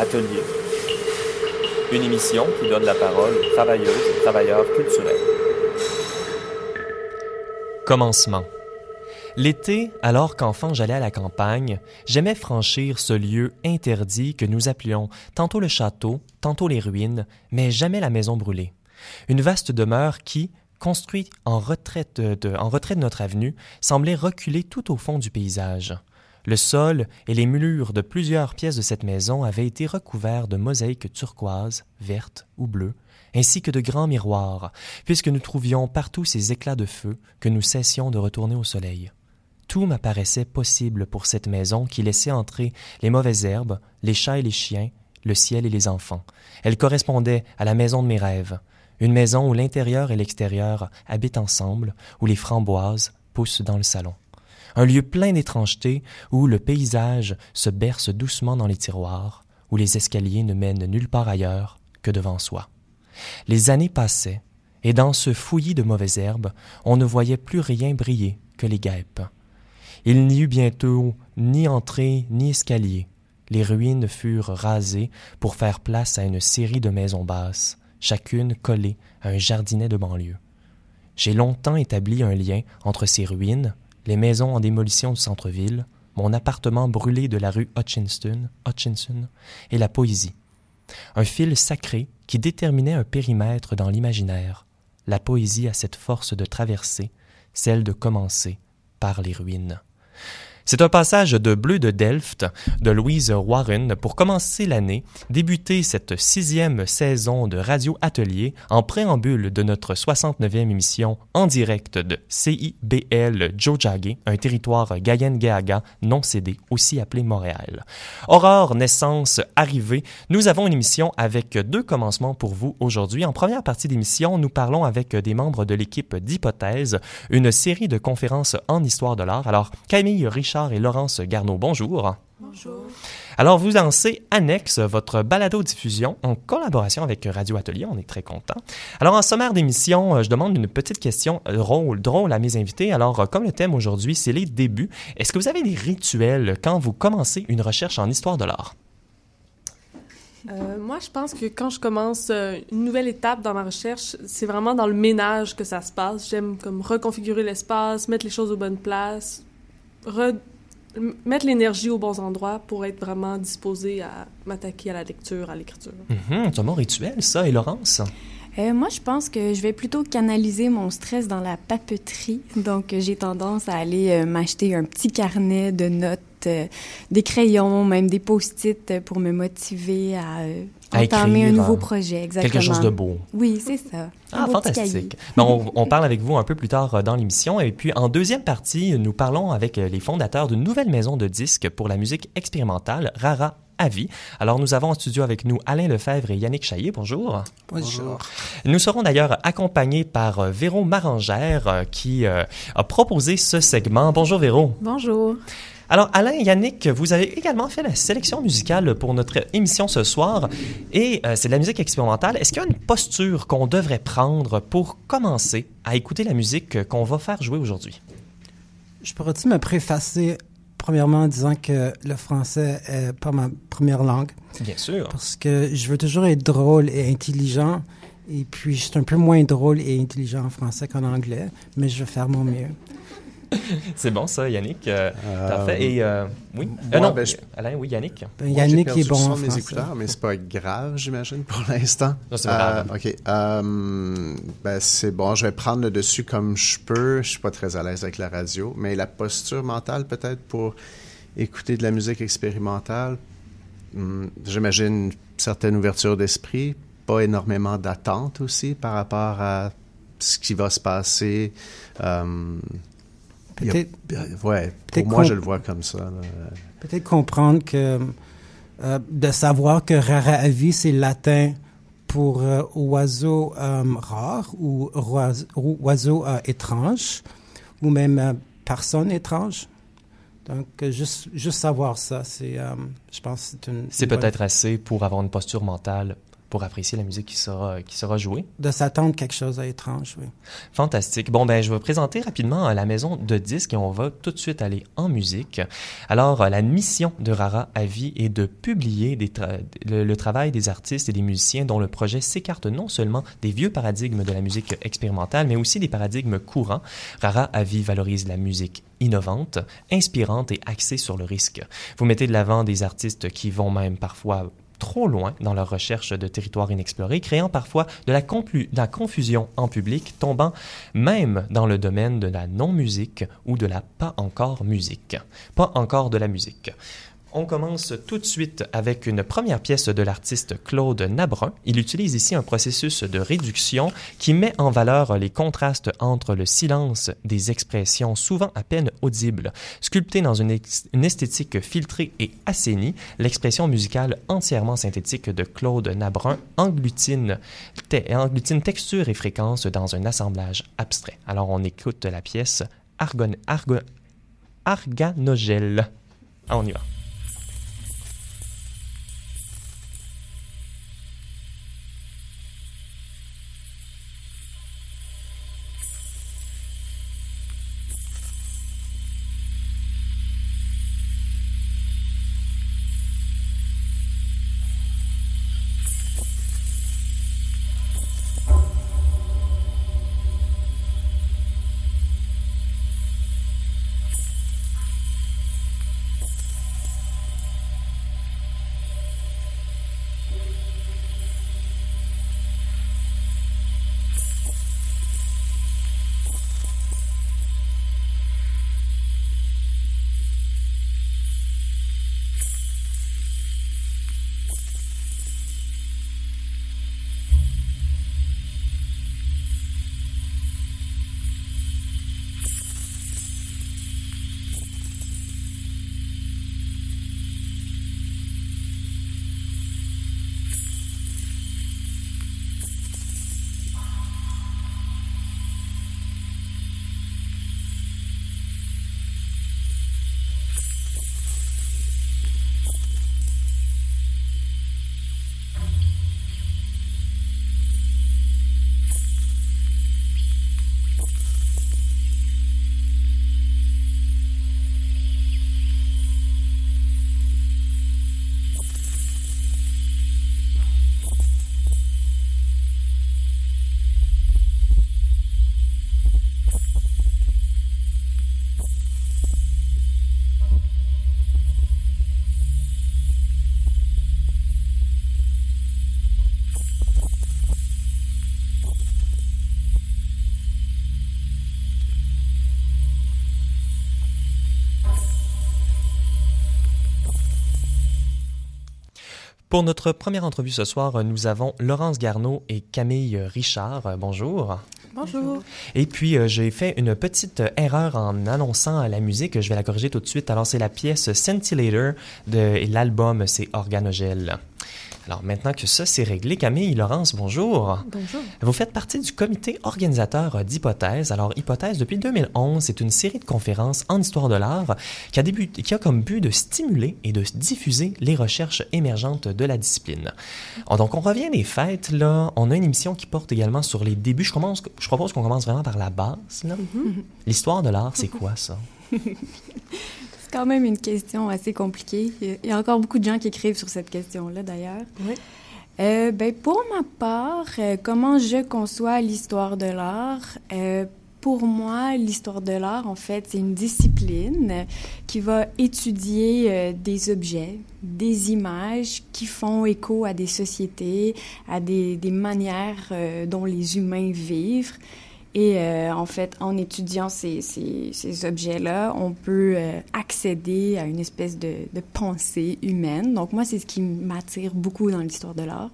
Atelier, une émission qui donne la parole aux travailleuses et travailleurs culturels. Commencement. L'été, alors qu'enfant j'allais à la campagne, j'aimais franchir ce lieu interdit que nous appelions tantôt le château, tantôt les ruines, mais jamais la maison brûlée. Une vaste demeure qui, construite en retraite de, en retrait de notre avenue, semblait reculer tout au fond du paysage. Le sol et les murs de plusieurs pièces de cette maison avaient été recouverts de mosaïques turquoises, vertes ou bleues, ainsi que de grands miroirs, puisque nous trouvions partout ces éclats de feu que nous cessions de retourner au soleil. Tout m'apparaissait possible pour cette maison qui laissait entrer les mauvaises herbes, les chats et les chiens, le ciel et les enfants. Elle correspondait à la maison de mes rêves, une maison où l'intérieur et l'extérieur habitent ensemble, où les framboises poussent dans le salon. Un lieu plein d'étrangeté où le paysage se berce doucement dans les tiroirs, où les escaliers ne mènent nulle part ailleurs que devant soi. Les années passaient, et dans ce fouillis de mauvaises herbes, on ne voyait plus rien briller que les guêpes. Il n'y eut bientôt ni entrée ni escalier. Les ruines furent rasées pour faire place à une série de maisons basses, chacune collée à un jardinet de banlieue. J'ai longtemps établi un lien entre ces ruines, les maisons en démolition du centre-ville, mon appartement brûlé de la rue Hutchinson, Hutchinson et la poésie. Un fil sacré qui déterminait un périmètre dans l'imaginaire. La poésie a cette force de traverser, celle de commencer par les ruines. C'est un passage de Bleu de Delft de Louise Warren pour commencer l'année, débuter cette sixième saison de Radio Atelier en préambule de notre 69e émission en direct de CIBL Jojage, un territoire Gayen-Gayaga non cédé, aussi appelé Montréal. Aurore, naissance, arrivée, nous avons une émission avec deux commencements pour vous aujourd'hui. En première partie d'émission, nous parlons avec des membres de l'équipe d'Hypothèse, une série de conférences en histoire de l'art. Alors, Camille Richard et Laurence Garneau. Bonjour. Bonjour. Alors, vous lancez Annexe, votre balado-diffusion en collaboration avec Radio Atelier. On est très content. Alors, en sommaire d'émission, euh, je demande une petite question euh, drôle, drôle à mes invités. Alors, euh, comme le thème aujourd'hui, c'est les débuts, est-ce que vous avez des rituels quand vous commencez une recherche en histoire de l'art? moi, je pense que quand je commence une nouvelle étape dans ma recherche, c'est vraiment dans le ménage que ça se passe. J'aime comme reconfigurer l'espace, mettre les choses aux bonnes places, mettre l'énergie aux bons endroits pour être vraiment disposé à m'attaquer à la lecture, à l'écriture. Mm-hmm. c'est un bon rituel, ça. Et Laurence? Euh, moi, je pense que je vais plutôt canaliser mon stress dans la papeterie. Donc, j'ai tendance à aller euh, m'acheter un petit carnet de notes, euh, des crayons, même des post-it pour me motiver à entamer un nouveau projet. Exactement. Quelque chose de beau. Oui, c'est ça. Ah, fantastique. Ben, on, on, parle avec vous un peu plus tard dans l'émission. Et puis, en deuxième partie, nous parlons avec les fondateurs d'une nouvelle maison de disques pour la musique expérimentale, Rara vie. Alors, nous avons en studio avec nous Alain Lefebvre et Yannick Chaillé. Bonjour. Bonjour. Nous serons d'ailleurs accompagnés par euh, Véro Marangère euh, qui euh, a proposé ce segment. Bonjour Véro. Bonjour. Alors, Alain et Yannick, vous avez également fait la sélection musicale pour notre émission ce soir et c'est de la musique expérimentale. Est-ce qu'il y a une posture qu'on devrait prendre pour commencer à écouter la musique qu'on va faire jouer aujourd'hui? Je pourrais-tu me préfacer premièrement en disant que le français est pas ma première langue? Bien sûr. Parce que je veux toujours être drôle et intelligent. Et puis, je suis un peu moins drôle et intelligent en français qu'en anglais, mais je vais faire mon mieux. c'est bon ça, Yannick. Euh, parfait. Et euh, oui. Euh, non, ben, Alain, oui, Yannick. Ben, Yannick est bon. en mes écouteurs, mais c'est pas grave, j'imagine, pour l'instant. Non, c'est grave. ok. ben, c'est bon. Je vais prendre le dessus comme je peux. Je suis pas très à l'aise avec la radio, mais la posture mentale, peut-être, pour écouter de la musique expérimentale, hmm, j'imagine une certaine ouverture d'esprit, pas énormément d'attente aussi par rapport à ce qui va se passer. Peut-être. Ouais, pour moi, je le vois comme ça. Peut-être comprendre que. Euh, de savoir que rara avis, c'est latin pour euh, oiseau euh, rare ou oiseau, étrange ou même personne étrange. Donc, juste, juste savoir ça, c'est, je pense, c'est une. C'est peut-être assez pour avoir une posture mentale pour apprécier la musique qui sera, qui sera jouée. De s'attendre quelque chose d'étrange, oui. Fantastique. Bon, ben, je vais présenter rapidement la maison de disques et on va tout de suite aller en musique. Alors, la mission de Rara Avi est de publier des le, le, travail des artistes et des musiciens dont le projet s'écarte non seulement des vieux paradigmes de la musique expérimentale, mais aussi des paradigmes courants. Rara Avi valorise la musique innovante, inspirante et axée sur le risque. Vous mettez de l'avant des artistes qui vont même parfois trop loin dans leur recherche de territoires inexplorés, créant parfois de la, confusion en public, tombant même dans le domaine de la non-musique ou de la pas encore musique. Pas encore de la musique. On commence tout de suite avec une première pièce de l'artiste Claude Nabrun. Il utilise ici un processus de réduction qui met en valeur les contrastes entre le silence des expressions souvent à peine audibles. Sculptée dans une, esthétique filtrée et assainie, l'expression musicale entièrement synthétique de Claude Nabrun englutine, texture et fréquence dans un assemblage abstrait. Alors on écoute la pièce Argon, Arganogel. Ah, on y va. Pour notre première entrevue ce soir, nous avons Laurence Garneau et Camille Richard. Bonjour. Bonjour. Et puis, euh, j'ai fait une petite erreur en annonçant la musique. Je vais la corriger tout de suite. Alors, c'est la pièce Scintillator de l'album, c'est Organogel. Alors maintenant que ça c'est réglé, Camille Laurence, bonjour. Bonjour. Vous faites partie du comité organisateur d'Hypothèse. Alors Hypothèse, depuis 2011, c'est une série de conférences en histoire de l'art qui a, débuté, qui a comme but de stimuler et de diffuser les recherches émergentes de la discipline. Donc on revient des fêtes, là. On a une émission qui porte également sur les débuts. Je, commence, je propose qu'on commence vraiment par la base. Mm-hmm. L'histoire de l'art, c'est quoi ça? quand même une question assez compliquée. Il y a encore beaucoup de gens qui écrivent sur cette question-là, d'ailleurs. Oui. Euh, ben, pour ma part, euh, comment je conçois l'histoire de l'art? Euh, pour moi, l'histoire de l'art, en fait, c'est une discipline qui va étudier des objets, des images qui font écho à des sociétés, à des, des manières dont les humains vivent. Et euh, en fait, en étudiant ces, ces, ces objets-là, on peut euh, accéder à une espèce de, de, pensée humaine. Donc moi, c'est ce qui m'attire beaucoup dans l'histoire de l'art.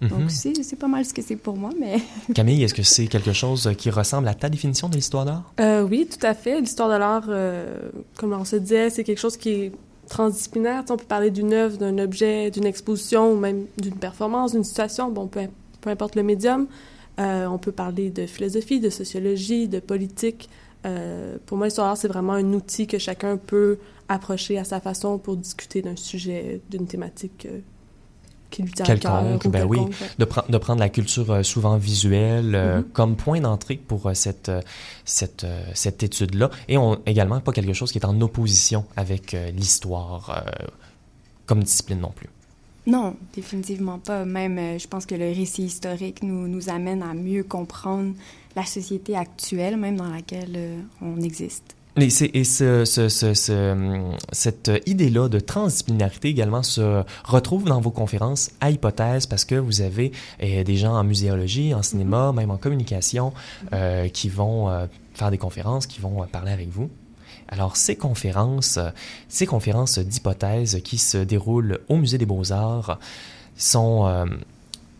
Mm -hmm. Donc c'est pas mal ce que c'est pour moi, mais... Camille, est-ce que c'est quelque chose qui ressemble à ta définition de l'histoire d'art? Euh, oui, tout à fait. L'histoire de l'art, euh, comme on se disait, c'est quelque chose qui est transdisciplinaire. on peut parler d'une œuvre, d'un objet, d'une exposition ou même d'une performance, d'une situation, bon, peu, peu importe le médium. Euh, on peut parler de philosophie, de sociologie, de politique. Euh, pour moi, l'histoire c'est vraiment un outil que chacun peut approcher à sa façon pour discuter d'un sujet, d'une thématique. Euh. qui lui tient à cœur. Quelconque, ben oui. ouais. de, pre- de prendre la culture euh, souvent visuelle euh, Mhm. comme point d'entrée pour euh, cette, cette, cette étude-là. Et on, également pas quelque chose qui est en opposition avec l'histoire comme discipline non plus. Non, définitivement pas. Même, euh, je pense que le récit historique nous, nous amène à mieux comprendre la société actuelle, même dans laquelle euh, on existe. Et, c'est- et ce, ce- ce- ce, cette idée-là de transdisciplinarité également se retrouve dans vos conférences à hypothèse parce que vous avez euh, des gens en muséologie, en cinéma, même en communication euh, qui vont euh, faire des conférences, qui vont euh, parler avec vous. Alors, ces conférences, euh, ces conférences d'hypothèse qui se déroulent au Musée des Beaux-Arts sont euh,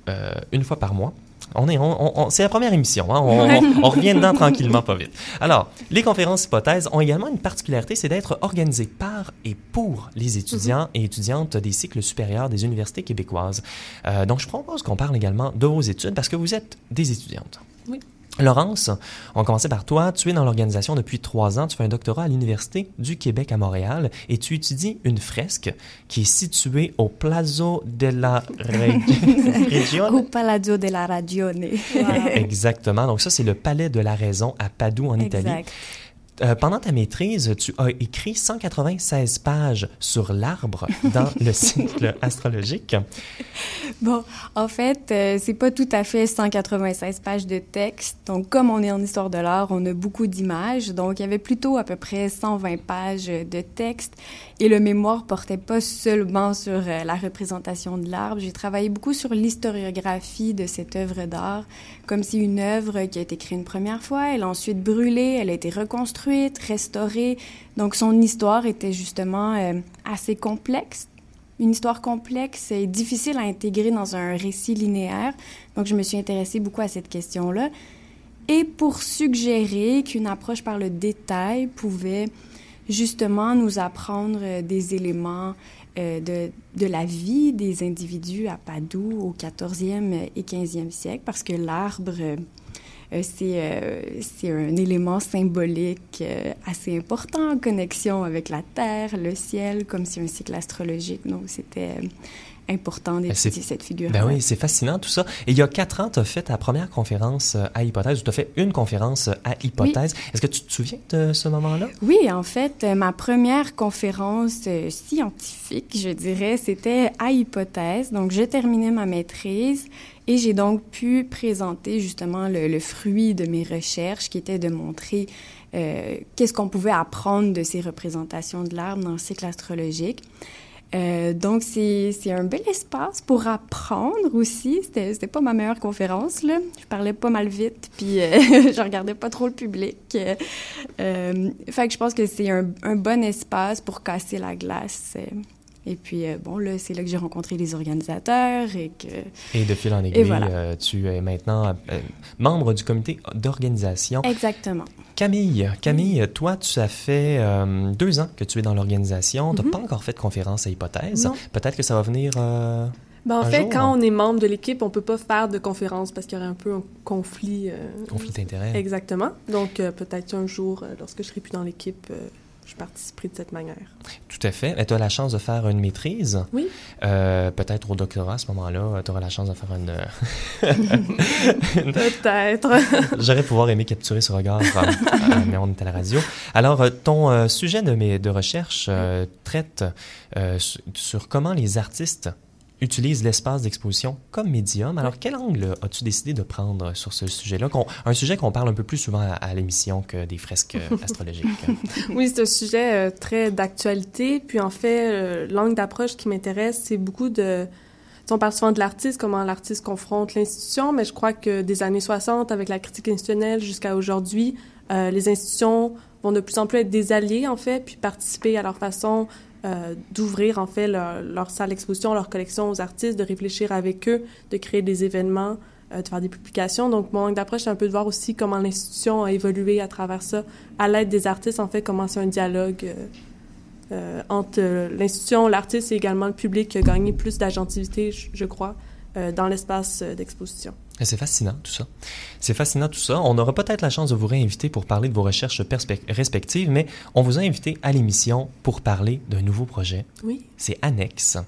euh, une fois par mois. On est, on, on- c'est la première émission, hein? on, on- on revient dedans tranquillement, pas vite. Alors, les conférences hypothèses ont également une particularité, c'est d'être organisées par et pour les étudiants et étudiantes des cycles supérieurs des universités québécoises. Euh, donc, je propose qu'on parle également de vos études parce que vous êtes des étudiantes. Oui. Laurence, on commencer par toi. Tu es dans l'organisation depuis trois ans. Tu fais un doctorat à l'Université du Québec à Montréal et tu étudies une fresque qui est située au Plazo de la Reg- Regione. Au Palladio della Ragione. Exactement. Donc ça, c'est le Palais de la Raison à Padoue, en Italie. Euh, pendant ta maîtrise, tu as écrit 196 pages sur l'arbre dans le cycle astrologique. Bon, en fait, euh, c'est pas tout à fait 196 pages de texte. Donc, comme on est en histoire de l'art, on a beaucoup d'images. Donc, il y avait plutôt à peu près 120 pages de texte. Et le mémoire portait pas seulement sur euh, la représentation de l'arbre. J'ai travaillé beaucoup sur l'historiographie de cette œuvre d'art, comme si une œuvre qui a été créée une première fois, elle a ensuite brûlé, elle a été reconstruite, restaurée. Donc, son histoire était justement euh, assez complexe une histoire complexe et difficile à intégrer dans un récit linéaire. Donc, je me suis intéressée beaucoup à cette question-là. Et pour suggérer qu'une approche par le détail pouvait justement nous apprendre euh, des éléments euh, de, de la vie des individus à Padoue au 14e et 15e siècle, parce que l'arbre, euh, c'est c'est un élément symbolique assez important en connexion avec la Terre, le ciel, comme si un cycle astrologique. Donc, c'était important d'étudier c'est- cette figure. Ben oui, c'est fascinant tout ça. Et il y a quatre ans, tu as fait ta première conférence euh, à hypothèse, ou tu as fait une conférence euh, à hypothèse. Est-ce que tu te souviens de ce moment-là? Oui, en fait, euh, ma première conférence scientifique, je dirais, c'était à hypothèse. Donc, j'ai terminé ma maîtrise et j'ai donc pu présenter justement le, le fruit de mes recherches qui était de montrer euh, qu'est-ce qu'on pouvait apprendre de ces représentations de l'arbre dans le cycle astrologique. Euh, donc, c'est un bel espace pour apprendre aussi. C'était pas ma meilleure conférence, là. Je parlais pas mal vite, puis euh, je regardais pas trop le public. Euh, euh, fait que je pense que c'est un, un bon espace pour casser la glace. Et puis, euh, bon, là, c'est là que j'ai rencontré les organisateurs et que... Et de fil en aiguille, voilà. euh, tu es maintenant euh, membre du comité d'organisation. Exactement. Camille, Camille, toi, tu as fait euh, deux ans que tu es dans l'organisation. Tu n'as Mhm. pas encore fait de conférence à hypothèse. Peut-être que ça va venir. euh, Ben, en Un fait, jour, quand hein. on est membre de l'équipe, on peut pas faire de conférence parce qu'il y aurait un peu un conflit. euh, conflit d'intérêts. Exactement. Donc, euh, peut-être un jour, euh, lorsque je serai plus dans l'équipe, euh, je participerai de cette manière. Tout à fait. Tu as la chance de faire une maîtrise. Oui. Euh, Peut-être au doctorat à ce moment-là, tu auras la chance de faire une. Peut-être. J'aurais pouvoir aimer capturer ce regard, euh, euh, mais on est à la radio. Alors, ton sujet de, mes, de recherche euh, traite euh, sur comment les artistes utilisent l'espace d'exposition comme médium. Alors, quel angle as-tu décidé de prendre sur ce sujet-là? Un sujet qu'on parle un peu plus souvent à, à l'émission que des fresques euh, astrologiques. Oui, c'est un sujet euh, très d'actualité. Puis en fait, euh, l'angle d'approche qui m'intéresse, c'est beaucoup de... On parle souvent de l'artiste, comment l'artiste confronte l'institution, mais je crois que des années 60, avec la critique institutionnelle jusqu'à aujourd'hui, euh, les institutions vont de plus en plus être des alliés, en fait, puis participer à leur façon euh, d'ouvrir, en fait, leur, salle d'exposition, leur collection aux artistes, de réfléchir avec eux, de créer des événements, euh, de faire des publications. Donc, mon angle d'approche, c'est un peu de voir aussi comment l'institution a évolué à travers ça, à l'aide des artistes, en fait, comment c'est un dialogue euh, entre l'institution, l'artiste et également le public qui a gagné plus d'agentivité, je, crois, dans l'espace d'exposition. C'est fascinant tout ça. C'est fascinant tout ça. On aura peut-être la chance de vous réinviter pour parler de vos recherches respectives, mais on vous a invité à l'émission pour parler d'un nouveau projet. Oui. C'est Annexe.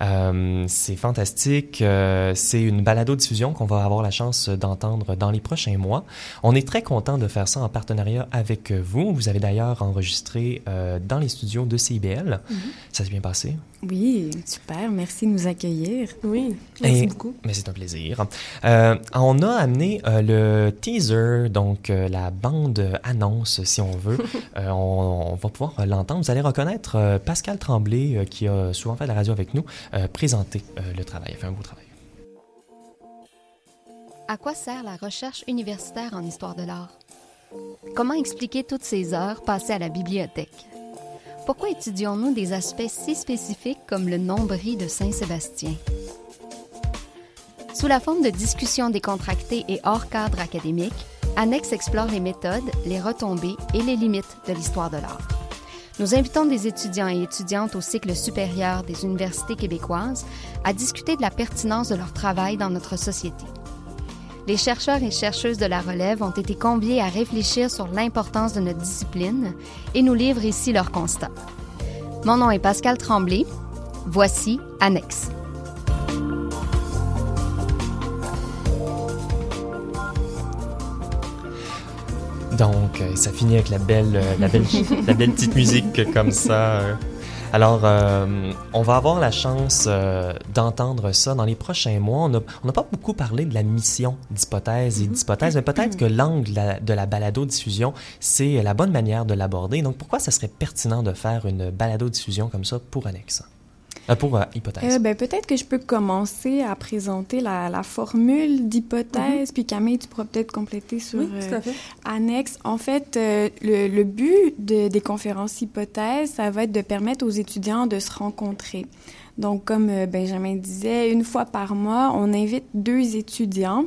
Euh, c'est fantastique. Euh, c'est une balado-diffusion qu'on va avoir la chance d'entendre dans les prochains mois. On est très content de faire ça en partenariat avec vous. Vous avez d'ailleurs enregistré euh, dans les studios de CIBL. Mhm. Ça s'est bien passé? Oui, super. Merci de nous accueillir. Oui, merci Et- beaucoup. Mais c'est un plaisir. Euh, on a amené euh, le teaser, donc euh, la bande annonce, si on veut. Euh, on, on va pouvoir l'entendre. Vous allez reconnaître euh, Pascal Tremblay, euh, qui a souvent fait de la radio avec nous, euh, présenter euh, le travail. Il a fait un beau travail. À quoi sert la recherche universitaire en histoire de l'art? Comment expliquer toutes ces heures passées à la bibliothèque? Pourquoi étudions-nous des aspects si spécifiques comme le nombril de Saint-Sébastien? Sous la forme de discussions décontractées et hors cadre académique, Annex explore les méthodes, les retombées et les limites de l'histoire de l'art. Nous invitons des étudiants et étudiantes au cycle supérieur des universités québécoises à discuter de la pertinence de leur travail dans notre société. Les chercheurs et chercheuses de la relève ont été conviés à réfléchir sur l'importance de notre discipline et nous livrent ici leurs constats. Mon nom est Pascal Tremblay. Voici Annexe. Donc, euh, ça finit avec la belle, euh, la belle, la belle petite musique comme ça. Alors, euh, on va avoir la chance euh, d'entendre ça dans les prochains mois. On n'a pas beaucoup parlé de la mission d'hypothèse et d'hypothèse, mais peut-être que l'angle de la, de la balado-diffusion, c'est la bonne manière de l'aborder. Donc, pourquoi ça serait pertinent de faire une balado-diffusion comme ça pour Annexe? Euh, pour euh, hypothèse. Euh, ben, peut-être que je peux commencer à présenter la, la formule d'hypothèse, puis Camille, tu pourras peut-être compléter sur Oui, euh, tout à fait. annexe. En fait, euh, le, le but de- des conférences hypothèses, ça va être de permettre aux étudiants de se rencontrer. Donc, comme euh, Benjamin disait, une fois par mois, on invite deux étudiants,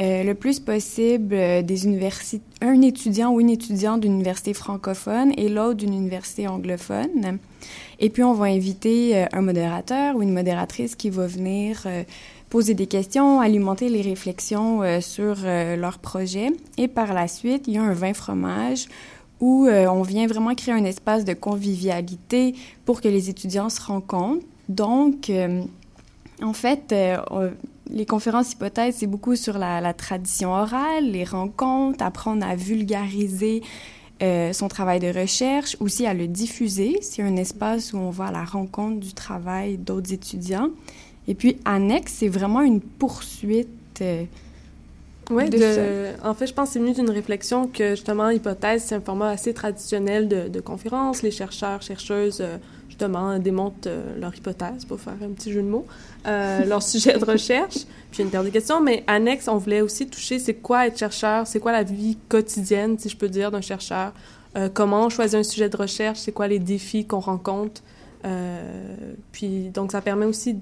euh, le plus possible euh, des universités, un étudiant ou une étudiante d'une université francophone et l'autre d'une université anglophone. Et puis, on va inviter euh, un modérateur ou une modératrice qui va venir poser des questions, alimenter les réflexions sur leur projet. Et par la suite, il y a un vin fromage où on vient vraiment créer un espace de convivialité pour que les étudiants se rencontrent. Donc, en fait, on- les conférences hypothèses, c'est beaucoup sur la, la tradition orale, les rencontres, apprendre à vulgariser euh, son travail de recherche, aussi à le diffuser. C'est un espace où on va à la rencontre du travail d'autres étudiants. Et puis, annexe, c'est vraiment une poursuite. euh, Oui, en fait, je pense que c'est venu d'une réflexion que justement, hypothèse, c'est un format assez traditionnel de, de conférence. Les chercheurs, chercheuses, euh, justement, démontent euh, leur hypothèse, pour faire un petit jeu de mots, euh, leur sujet de recherche. Puis une paire de questions, mais annexe, on voulait aussi toucher c'est quoi être chercheur, c'est quoi la vie quotidienne, si je peux dire, d'un chercheur, euh, comment on choisit un sujet de recherche, c'est quoi les défis qu'on rencontre? Puis donc, ça permet aussi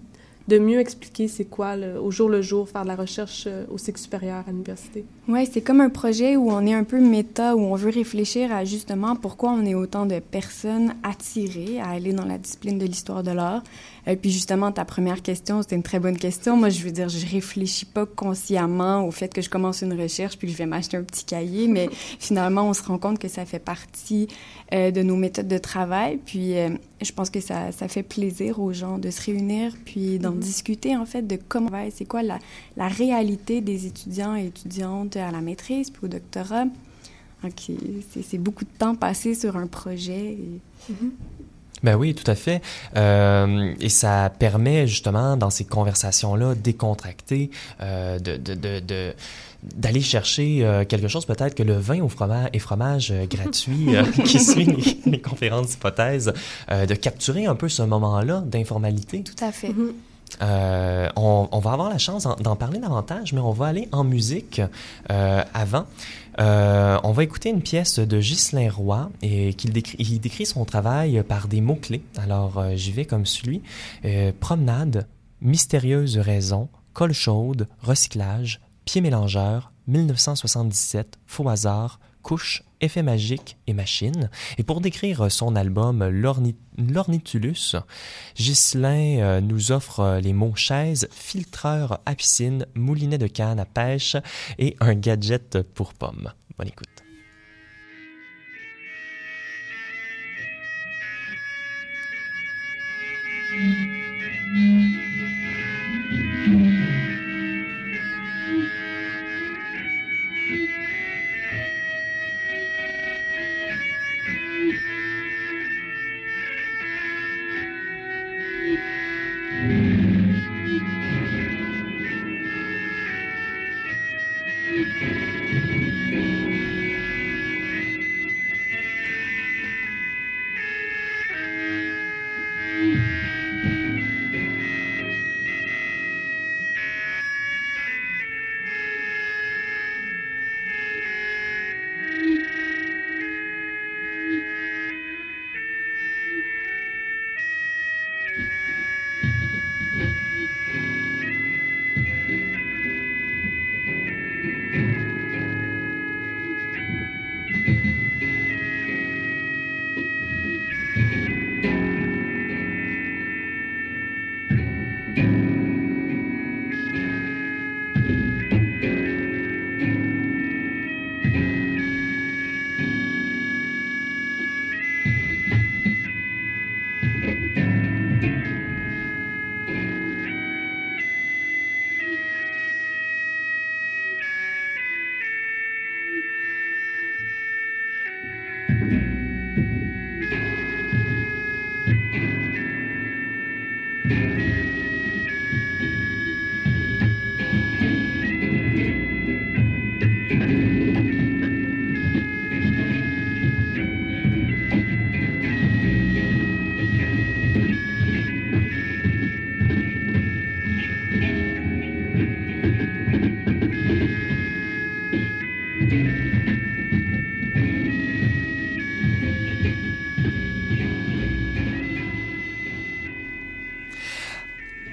de mieux expliquer c'est quoi le- au jour le jour faire de la recherche euh, au cycle supérieur à l'université. Oui, c'est comme un projet où on est un peu méta, où on veut réfléchir à justement pourquoi on est autant de personnes attirées à aller dans la discipline de l'histoire de l'art. Et puis justement, ta première question, c'était une très bonne question. Moi, je veux dire, je réfléchis pas consciemment au fait que je commence une recherche puis que je vais m'acheter un petit cahier, mais finalement, on se rend compte que ça fait partie euh, de nos méthodes de travail. Puis euh, je pense que ça, ça fait plaisir aux gens de se réunir puis d'en Mhm. discuter en fait de comment c'est quoi la, la réalité des étudiants et étudiantes à la maîtrise puis au doctorat? Donc, c'est beaucoup de temps passé sur un projet. et- Ben oui, tout à fait. Euh, et ça permet justement, dans ces conversations-là, décontractées, euh, de, de, de, de- d'aller chercher euh, quelque chose peut-être que le vin au fromage et fromage euh, gratuit euh, qui suit les, les conférences hypothèses, euh, de capturer un peu ce moment-là d'informalité. Tout à fait. Euh, on, on va avoir la chance d'en- d'en parler davantage, mais on va aller en musique euh, avant. Euh, on va écouter une pièce de Ghislain Roy et qu'il décrit, il décrit son travail par des mots-clés. Alors euh, j'y vais comme celui euh, promenade, mystérieuse raison, colle chaude, recyclage, pied mélangeur, 1977, faux hasard, couche, effet magique et machine. Et pour décrire son album L'Orni- L'Ornitulus, Ghislain euh, nous offre euh, les mots chaise, filtreur à piscine, moulinet de canne à pêche et un gadget pour pommes. Bonne écoute.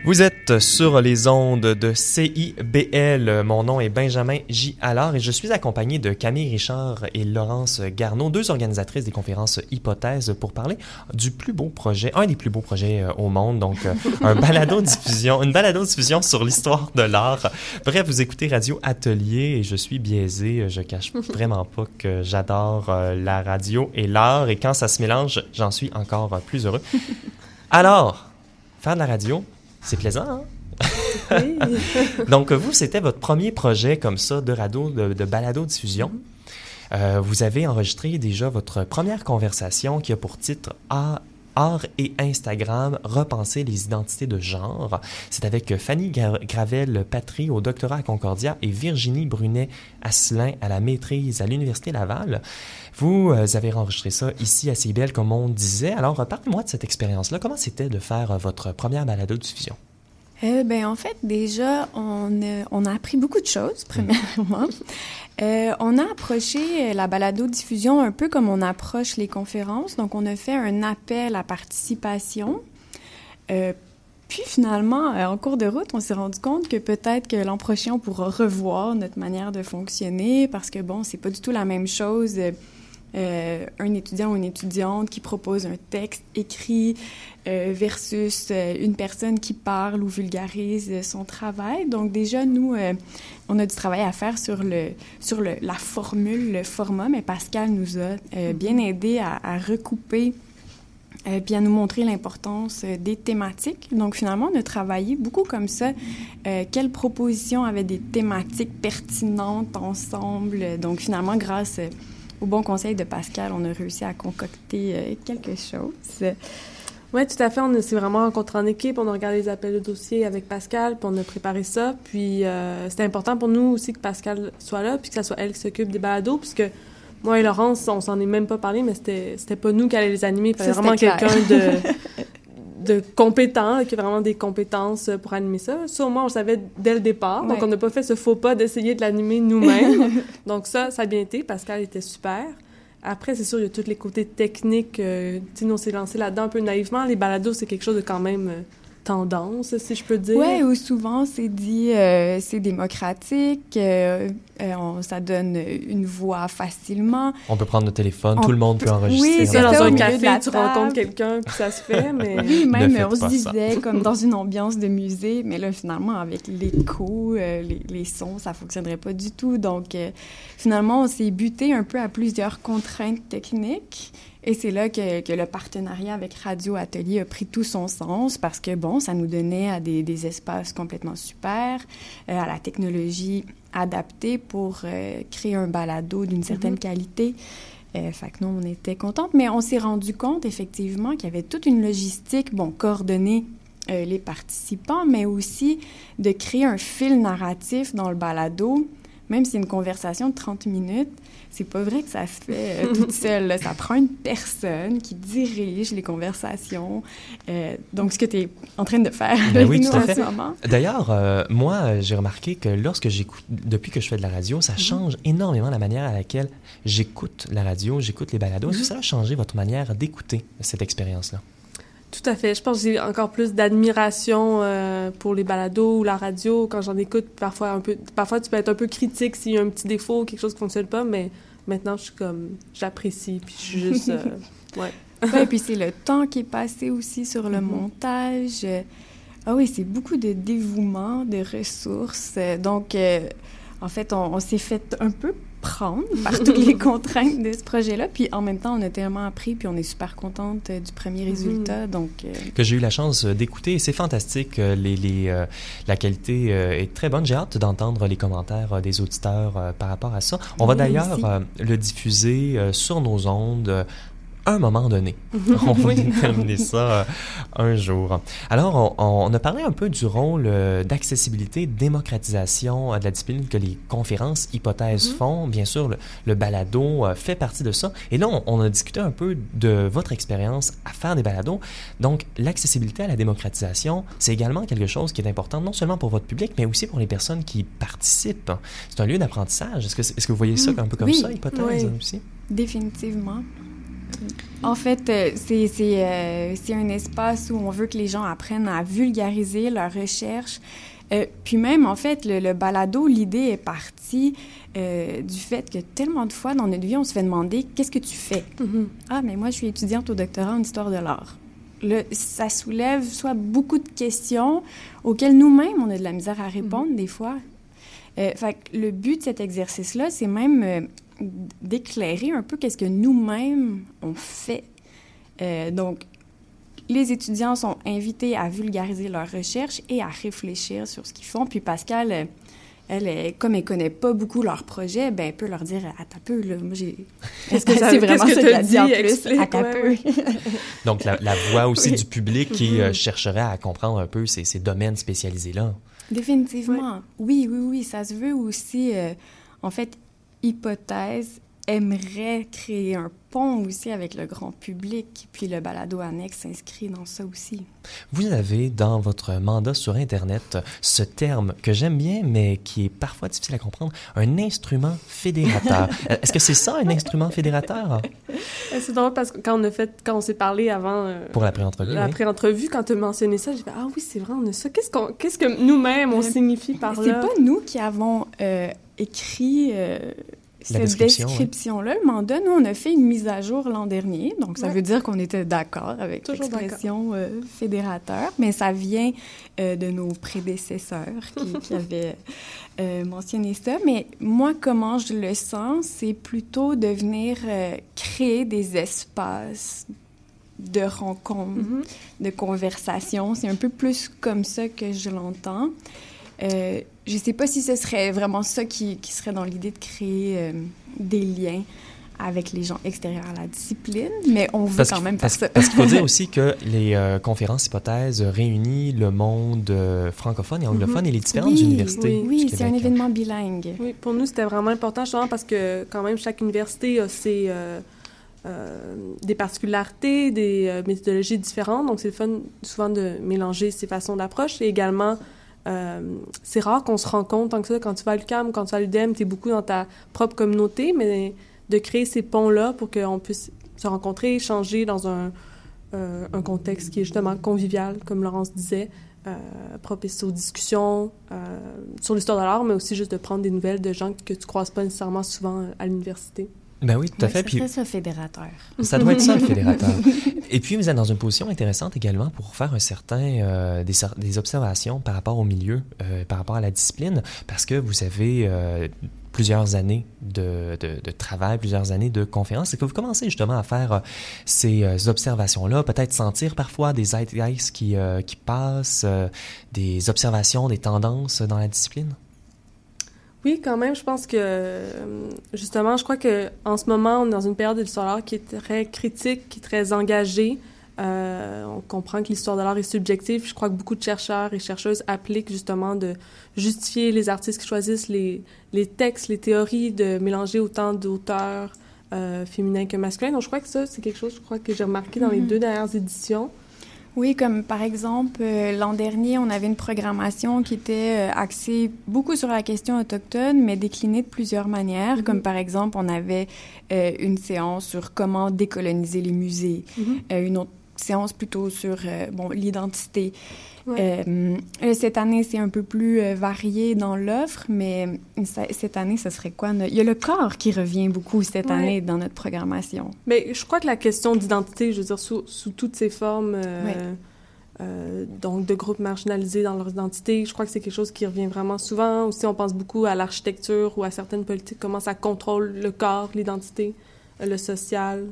Vous êtes sur les ondes de CIBL. Mon nom est Benjamin J. Allard et je suis accompagné de Camille Richard et Laurence Garneau, deux organisatrices des conférences Hypothèses, pour parler du plus beau projet, un des plus beaux projets euh, au monde, donc euh, un balado-diffusion, une balado-diffusion sur l'histoire de l'art. Bref, vous écoutez Radio Atelier et je suis biaisé. Je cache vraiment pas que j'adore euh, la radio et l'art et quand ça se mélange, j'en suis encore plus heureux. Alors, faire de la radio, c'est plaisant, hein? Oui. Donc, vous, c'était votre premier projet comme ça de radio, de, de balado-diffusion. Euh, vous avez enregistré déjà votre première conversation qui a pour titre Art, Art et Instagram, repenser les identités de genre. C'est avec Fanny Gra- Gravel-Patry au doctorat à Concordia et Virginie Brunet-Asselin à la maîtrise à l'Université Laval. Vous euh, avez enregistré ça ici à CIBL, comme on disait. Alors, parlez-moi de cette expérience-là. Comment c'était de faire euh, votre première balado-diffusion? Euh, ben, en fait, déjà, on, euh, on a appris beaucoup de choses, premièrement. Euh, on a approché la balado-diffusion un peu comme on approche les conférences. Donc, on a fait un appel à participation. Puis, finalement, en cours de route, on s'est rendu compte que peut-être que l'an prochain, on pourra revoir notre manière de fonctionner parce que, bon, c'est pas du tout la même chose. Euh, un étudiant ou une étudiante qui propose un texte écrit euh, versus euh, une personne qui parle ou vulgarise son travail. Donc déjà, nous, on a du travail à faire sur, le, sur le, la formule, le format, mais Pascal nous a euh, bien aidé à, à recouper euh, puis à nous montrer l'importance euh, des thématiques. Donc finalement, on a travaillé beaucoup comme ça. Euh, quelles propositions avaient des thématiques pertinentes ensemble? Donc finalement, grâce au bon conseil de Pascal, on a réussi à concocter euh, quelque chose. Oui, tout à fait. On s'est vraiment rencontrés en équipe. On a regardé les appels de dossier avec Pascal, puis on a préparé ça. Puis euh, c'était important pour nous aussi que Pascal soit là, puis que ça soit elle qui s'occupe des balados, puisque moi et Laurence, on s'en est même pas parlé, mais c'était pas nous qui allions les animer. Il fallait vraiment quelqu'un de, de compétent, qui a vraiment des compétences pour animer ça. Ça, au moins, on le savait dès le départ. Donc, on n'a pas fait ce faux pas d'essayer de l'animer nous-mêmes. donc ça, ça a bien été. Pascal était super. Après, c'est sûr, il y a tous les côtés techniques. euh, tu sais, nous, on s'est lancé là-dedans un peu naïvement. Les balados, c'est quelque chose de quand même euh, tendance, si je peux dire. Oui, ou souvent c'est dit, euh, c'est démocratique, euh, euh, on- ça donne une voix facilement. On peut prendre le téléphone, On tout le monde peut peut- enregistrer. oui, c'est dans un café, tu table. rencontres quelqu'un, puis ça se fait, mais... Oui, même Ne on se disait comme dans une ambiance de musée, mais là finalement avec l'écho, euh, les, les sons, ça fonctionnerait pas du tout. Donc euh, finalement on s'est buté un peu à plusieurs contraintes techniques. Et c'est là que, que le partenariat avec Radio Atelier a pris tout son sens parce que, bon, ça nous donnait à des, des espaces complètement super, euh, à la technologie adaptée pour euh, créer un balado d'une certaine qualité. Euh, fait que nous, on était contentes, mais on s'est rendu compte effectivement qu'il y avait toute une logistique, bon, coordonner euh, les participants, mais aussi de créer un fil narratif dans le balado. Même si c'est une conversation de 30 minutes, c'est pas vrai que ça se fait euh, toute seule. là. Ça prend une personne qui dirige les conversations. Euh, donc, ce que tu es en train de faire Ben avec oui, nous tout à en fait. ce moment. D'ailleurs, euh, moi, j'ai remarqué que lorsque j'écoute, depuis que je fais de la radio, Mhm. ça change énormément la manière à laquelle j'écoute la radio, j'écoute les balados. Mhm. Est-ce que ça a changé votre manière d'écouter cette expérience-là? Tout à fait. Je pense que j'ai encore plus d'admiration euh, pour les balados ou la radio quand j'en écoute. Parfois, un peu, parfois, tu peux être un peu critique s'il y a un petit défaut ou quelque chose qui fonctionne pas, mais maintenant, je suis comme, j'apprécie, puis je suis juste, euh, ouais. et puis c'est le temps qui est passé aussi sur le mm-hmm. montage. Ah oui, c'est beaucoup de dévouement, de ressources. Donc, en fait, on s'est fait un peu prendre par toutes les contraintes de ce projet-là. Puis en même temps, on a tellement appris, puis on est super contente euh, du premier mhm. résultat. Donc euh, que j'ai eu la chance euh, d'écouter, c'est fantastique. Les, les la qualité est très bonne. J'ai hâte d'entendre les commentaires des auditeurs par rapport à ça. On va d'ailleurs le diffuser sur nos ondes un moment donné. on va déterminer ça euh, un jour. Alors, on, a parlé un peu du rôle euh, d'accessibilité, démocratisation euh, de la discipline que les conférences hypothèses mm-hmm. font. Bien sûr, le, balado fait partie de ça. Et là, on, a discuté un peu de votre expérience à faire des balados. Donc, l'accessibilité à la démocratisation, c'est également quelque chose qui est important non seulement pour votre public, mais aussi pour les personnes qui participent. C'est un lieu d'apprentissage. Est-ce que, est-ce que vous voyez ça mm. un peu comme ça, hypothèse aussi? Définitivement. En fait, euh, euh, c'est un espace où on veut que les gens apprennent à vulgariser leurs recherches. Euh, puis même, en fait, le, balado, l'idée est partie du fait que tellement de fois dans notre vie, on se fait demander qu'est-ce que tu fais? Mm-hmm. Ah, mais moi, je suis étudiante au doctorat en histoire de l'art. ça soulève soit beaucoup de questions auxquelles nous-mêmes, on a de la misère à répondre mm-hmm. des fois. fait le but de cet exercice-là, c'est même d'éclairer un peu qu'est-ce que nous-mêmes on fait. Euh, donc, les étudiants sont invités à vulgariser leurs recherches et à réfléchir sur ce qu'ils font. Puis Pascal, euh, elle, comme elle connaît pas beaucoup leur projet, ben elle peut leur dire à ta peu là, moi j'ai Est-ce que c'est vraiment ce que tu dit en plus à ta peu. Donc la, voix aussi du public qui euh, mm-hmm. chercherait à comprendre un peu ces, ces domaines spécialisés là. Définitivement. Oui, oui, oui, ça se veut aussi en fait hypothèse aimerait créer un pont aussi avec le grand public, puis le balado annexe s'inscrit dans ça aussi. Vous avez dans votre mandat sur Internet ce terme que j'aime bien, mais qui est parfois difficile à comprendre, un instrument fédérateur. Est-ce que c'est ça, un instrument fédérateur? Euh, c'est drôle parce que quand on a fait, quand on s'est parlé avant... Euh, Pour la pré-entrevue, La pré-entrevue, quand tu as mentionné ça, j'ai fait « Ah oui, c'est vrai, on a ça. Qu'est-ce, qu'on, qu'est-ce que nous-mêmes, on euh, signifie par là? » C'est pas nous qui avons écrit cette description-là, le mandat, nous, on a fait une mise à jour l'an dernier. Donc, ça veut dire qu'on était d'accord avec l'expression euh, fédérateur, mais ça vient euh, de nos prédécesseurs qui, avaient euh, mentionné ça. Mais moi, comment je le sens, c'est plutôt de venir créer des espaces de rencontres, mm-hmm. de conversations. C'est un peu plus comme ça que je l'entends. Euh, je ne sais pas si ce serait vraiment ça qui, qui serait dans l'idée de créer euh, des liens avec les gens extérieurs à la discipline, mais on veut quand même faire ça. Parce qu'il faut dire aussi que les euh, conférences hypothèses réunissent le monde francophone et anglophone et les différentes universités. Oui, c'est un événement bilingue. Oui, pour nous, c'était vraiment important, justement, parce que quand même, chaque université a ses... des particularités, des méthodologies différentes. Donc, c'est le fun souvent de mélanger ces façons d'approche et également euh, c'est rare qu'on se rencontre tant que ça. Quand tu vas à l'UQAM, quand tu vas à l'UDEM, tu es beaucoup dans ta propre communauté, mais de créer ces ponts-là pour qu'on puisse se rencontrer, échanger dans un, euh, contexte qui est justement convivial, comme Laurence disait, euh, propice aux discussions sur l'histoire de l'art, mais aussi juste de prendre des nouvelles de gens que tu croises pas nécessairement souvent à l'université. Ben oui, tout à fait. Puis ça fédérateur. Ça doit être ça, le fédérateur. Et puis, vous êtes dans une position intéressante également pour faire un certain, euh, des, des, observations par rapport au milieu, euh, par rapport à la discipline, parce que vous avez euh, plusieurs années de, de, de, travail, plusieurs années de conférences, et que vous commencez justement à faire ces observations-là, peut-être sentir parfois des zeitgeist qui, qui passent, des observations, des tendances dans la discipline? Oui, quand même, je pense que euh, justement, je crois que en ce moment, on est dans une période de l'histoire de l'art qui est très critique, qui est très engagée. Euh, on comprend que l'histoire de l'art est subjective. Je crois que beaucoup de chercheurs et chercheuses appliquent justement de justifier les artistes qui choisissent les, les textes, les théories, de mélanger autant d'auteurs euh, féminins que masculins. Donc, je crois que ça, c'est quelque chose, je crois que j'ai remarqué dans les mm-hmm. deux dernières éditions. Oui, comme par exemple, euh, l'an dernier, on avait une programmation qui était euh, axée beaucoup sur la question autochtone, mais déclinée de plusieurs manières. Comme mhm. par exemple, on avait euh, une séance sur comment décoloniser les musées, mhm. une autre séance plutôt sur bon l'identité. cette année, c'est un peu plus varié dans l'offre, mais cette année, ce serait quoi? Il y a le corps qui revient beaucoup cette année dans notre programmation. Mais je crois que la question d'identité, je veux dire, sous, sous toutes ses formes, euh, donc de groupes marginalisés dans leur identité. Je crois que c'est quelque chose qui revient vraiment souvent. Aussi, on pense beaucoup à l'architecture ou à certaines politiques, comment ça contrôle le corps, l'identité, euh, le social.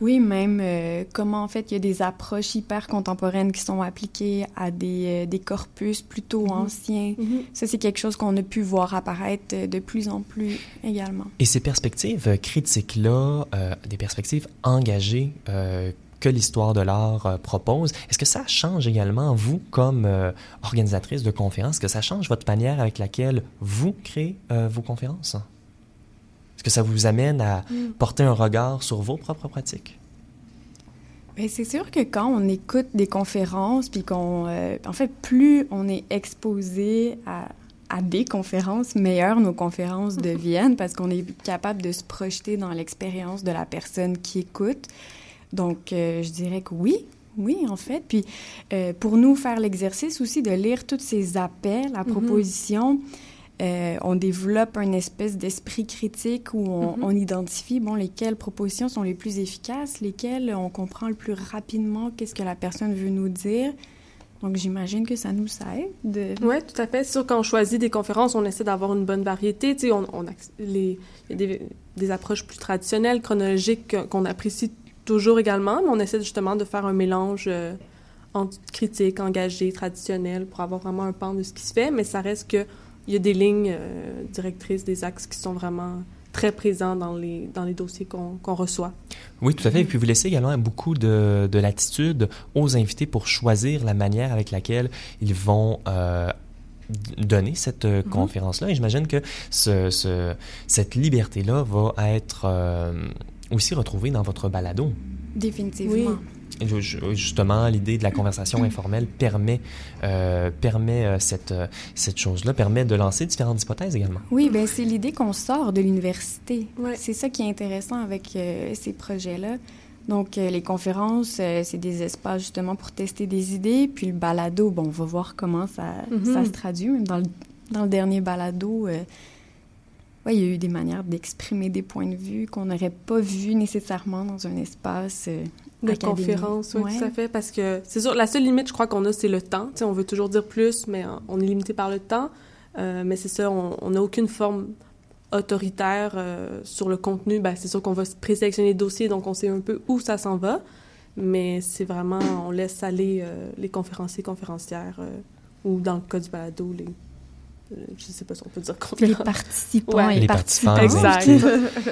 Oui, même euh, comment en fait il y a des approches hyper contemporaines qui sont appliquées à des, des corpus plutôt mm-hmm. anciens. Mm-hmm. Ça, c'est quelque chose qu'on a pu voir apparaître de plus en plus également. Et ces perspectives critiques-là, des perspectives engagées que l'histoire de l'art euh, propose. Est-ce que ça change également, vous, comme euh, organisatrice de conférences, est-ce que ça change votre manière avec laquelle vous créez euh, vos conférences? Est-ce que ça vous amène à mm. porter un regard sur vos propres pratiques? Ben, c'est sûr que quand on écoute des conférences, puis qu'on... en fait, plus on est exposé à, à des conférences, meilleures nos conférences deviennent parce qu'on est capable de se projeter dans l'expérience de la personne qui écoute. Donc, euh, je dirais que oui, oui, en fait. Puis, euh, pour nous, faire l'exercice aussi de lire tous ces appels à mhm. propositions, euh, on développe un espèce d'esprit critique où mhm. on, identifie, bon, lesquelles propositions sont les plus efficaces, lesquelles on comprend le plus rapidement qu'est-ce que la personne veut nous dire. Donc, j'imagine que ça nous aide. Oui, tout à fait. C'est sûr, quand on choisit des conférences, on essaie d'avoir une bonne variété. Tu sais, on, les, il y a des, des, approches plus traditionnelles, chronologiques, qu'on apprécie toujours également, mais on essaie justement de faire un mélange euh, entre critique, engagé, traditionnel, pour avoir vraiment un pan de ce qui se fait, mais ça reste que il y a des lignes euh, directrices, des axes qui sont vraiment très présents dans les, dans les dossiers qu'on reçoit. Oui, tout à fait. Et puis, vous laissez également beaucoup de, de latitude aux invités pour choisir la manière avec laquelle ils vont euh, donner cette mm-hmm. conférence-là. Et j'imagine que ce, ce, cette liberté-là va être aussi retrouver dans votre balado. Définitivement. Justement, l'idée de la conversation informelle permet, euh, permet euh, cette, euh, cette chose-là, permet de lancer différentes hypothèses également. Oui, ben c'est l'idée qu'on sort de l'université. C'est ça qui est intéressant avec ces projets-là. Donc, les conférences, c'est des espaces justement pour tester des idées. Puis le balado, bon, on va voir comment ça, mm-hmm. ça se traduit. Même dans le, dans le dernier balado, oui, il y a eu des manières d'exprimer des points de vue qu'on n'aurait pas vu nécessairement dans un espace euh, de conférence, oui, tout à fait. Parce que c'est sûr, la seule limite, je crois qu'on a, c'est le temps. on veut toujours dire plus, mais on est limité par le temps. Euh, mais c'est ça, on n'a aucune forme autoritaire euh, sur le contenu. Ben, c'est sûr qu'on va présélectionner les dossiers, donc on sait un peu où ça s'en va. Mais c'est vraiment, on laisse aller les conférenciers, conférencières, ou dans le cas du balado, les je ne sais pas si on peut dire Les participants et les participants. Exact.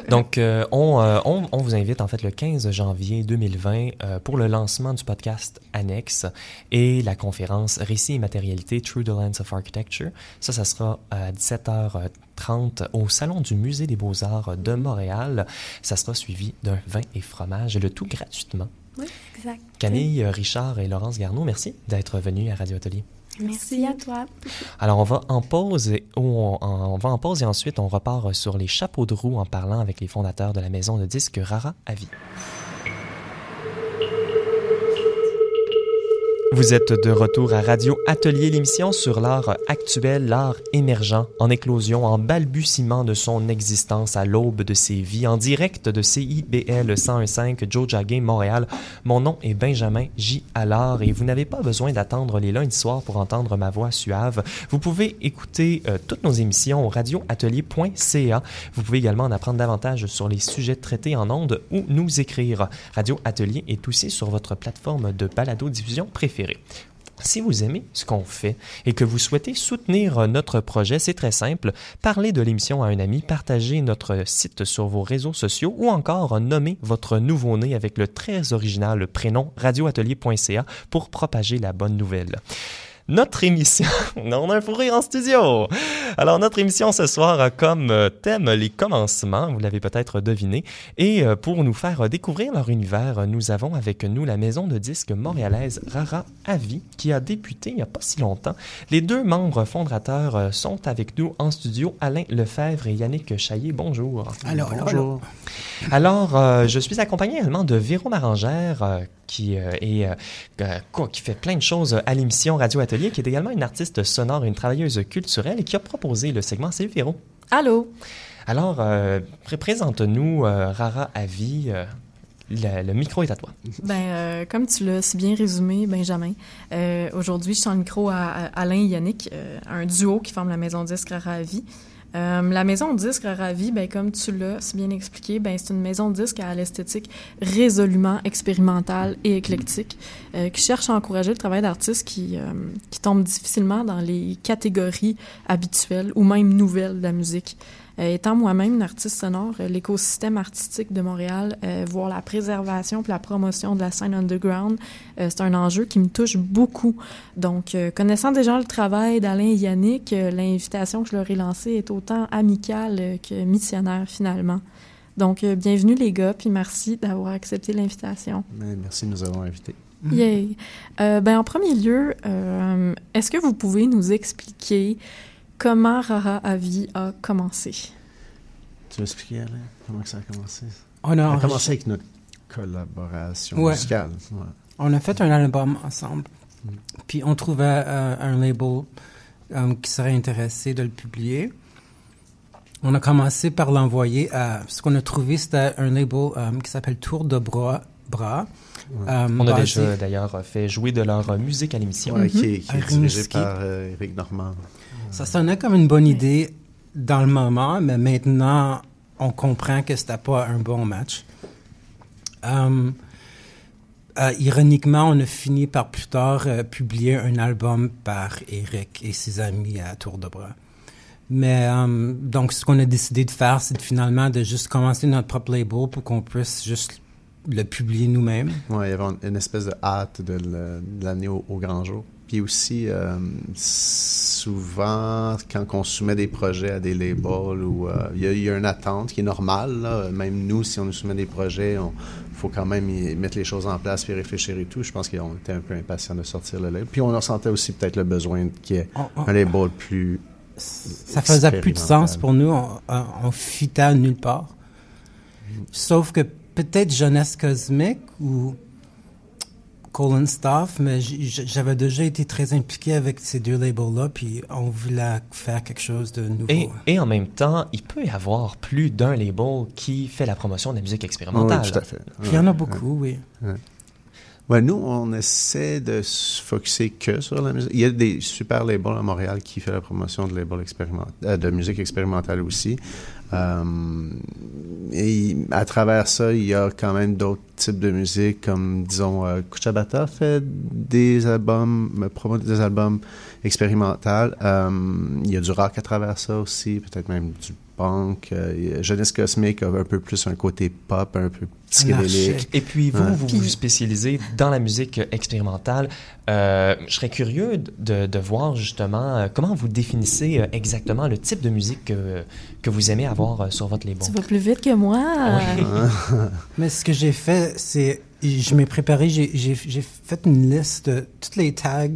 Donc, euh, on, euh, on, on, vous invite en fait le 15 janvier 2020 euh, pour le lancement du podcast Annexe et la conférence Récits et matérialité Through the Lens of Architecture. Ça, ça sera à 17h30 au Salon du Musée des Beaux-Arts de Montréal. Ça sera suivi d'un vin et fromage, le tout gratuitement. Oui, exact. Camille, Richard et Laurence Garneau, merci d'être venus à Radio Atelier. Merci à toi. Alors, on va en pause et on, on, va en pause et ensuite on repart sur les chapeaux de roue en parlant avec les fondateurs de la maison de disques Rara Avi. Vous êtes de retour à Radio Atelier, l'émission sur l'art actuel, l'art émergent, en éclosion, en balbutiement de son existence à l'aube de ses vies, en direct de CIBL 101.5 Georgia Game Montréal. Mon nom est Benjamin J. Allard et vous n'avez pas besoin d'attendre les lundis soirs pour entendre ma voix suave. Vous pouvez écouter euh, toutes nos émissions au radioatelier.ca. Vous pouvez également en apprendre davantage sur les sujets traités en ondes ou nous écrire. Radio Atelier est aussi sur votre plateforme de balado-diffusion préférée. Si vous aimez ce qu'on fait et que vous souhaitez soutenir notre projet, c'est très simple. Parlez de l'émission à un ami, partagez notre site sur vos réseaux sociaux ou encore nommez votre nouveau-né avec le très original prénom radioatelier.ca pour propager la bonne nouvelle notre émission. on a un fou en studio. Alors, notre émission ce soir a comme euh, thème les commencements, vous l'avez peut-être deviné. Et euh, pour nous faire découvrir leur univers, nous avons avec nous la maison de disques montréalaise Rara Avi, qui a débuté il n'y a pas si longtemps. Les deux membres fondateurs euh, sont avec nous en studio, Alain Lefebvre et Yannick Chaillé. Bonjour. Alors, bonjour. Alors, je suis accompagné également de Véro Marangère, qui est qui fait plein de choses à l'émission Radio Atelier, qui est également une artiste sonore, une travailleuse culturelle et qui a proposé le segment Salut Véro. Allô? Alors, présente-nous Rara Avi. Le, micro est à toi. Ben, comme tu l'as si bien résumé, Benjamin, aujourd'hui, je suis en micro à, Alain et Yannick, un duo qui forme la maison disque Rara Avi. Euh, la maison de disque Ravi, ben, comme tu l'as bien expliqué, ben, c'est une maison de disque à l'esthétique résolument expérimentale et éclectique euh, qui cherche à encourager le travail d'artistes qui, euh, qui tombent difficilement dans les catégories habituelles ou même nouvelles de la musique. Euh, étant moi-même une artiste sonore, euh, l'écosystème artistique de Montréal, euh, voir la préservation et la promotion de la scène underground, c'est un enjeu qui me touche beaucoup. Donc, connaissant déjà le travail d'Alain et Yannick, l'invitation que je leur ai lancée est autant amicale que missionnaire finalement. Donc, bienvenue les gars, puis merci d'avoir accepté l'invitation. Merci de nous avoir invités. Yay! ben, en premier lieu, est-ce que vous pouvez nous expliquer Comment Rara Avi a commencé? Tu veux expliquer, Alain, comment ça a commencé? On a, commencé avec notre collaboration musicale. On a fait un album ensemble. Mm. Puis on trouvait euh, un label euh, qui serait intéressé de le publier. On a commencé par l'envoyer à... Ce qu'on a trouvé, c'était un label euh, qui s'appelle Tour de Bras. Bras on a déjà d'ailleurs fait jouer de leur musique à l'émission. qui, est, dirigé par Eric Normand. Ça sonnait comme une bonne idée dans le moment, mais maintenant, on comprend que c'était pas un bon match. Euh, euh, ironiquement, on a fini par plus tard euh, publier un album par Eric et ses amis à tour de bras. Mais donc, ce qu'on a décidé de faire, c'est finalement de juste commencer notre propre label pour qu'on puisse juste le publier nous-mêmes. Oui, il y avait une espèce de hâte de l'année au, grand jour. Puis aussi, euh, souvent, quand on soumet des projets à des labels, ou euh, il y, a une attente qui est normale. Même nous, si on nous soumet des projets, il faut quand même mettre les choses en place puis réfléchir et tout. Je pense qu'on était un peu impatients de sortir le label. Puis on ressentait aussi peut-être le besoin qu'il y ait oh, oh. un label plus. Ça faisait plus de sens pour nous. On, on fitait nulle part. Sauf que peut-être Jeunesse Cosmique ou Colin Staff, mais j'avais déjà été très impliqué avec ces deux labels-là, puis on voulait faire quelque chose de nouveau. Et, en même temps, il peut y avoir plus d'un label qui fait la promotion de la musique expérimentale. Oui, tout à fait. il y en a beaucoup, oui. Ouais, nous, on essaie de se focuser que sur la musique. Il y a des super labels à Montréal qui font la promotion de labels euh, de musique expérimentale aussi. Euh, et à travers ça, il y a quand même d'autres types de musique, comme disons, euh, Kuchabata fait des albums, promote des albums expérimentaux. il y a du rock à travers ça aussi, peut-être même du punk. Euh, Jeunesse Cosmique a un peu plus un côté pop, un peu psychédélique. Et puis vous, vous vous spécialisez dans la musique expérimentale. Euh, je serais curieux de, de voir justement euh, comment vous définissez exactement le type de musique que, que vous aimez avoir sur votre label. Tu vas plus vite que moi. Mais ce que j'ai fait, c'est je m'ai préparé, j'ai fait une liste de toutes les tags,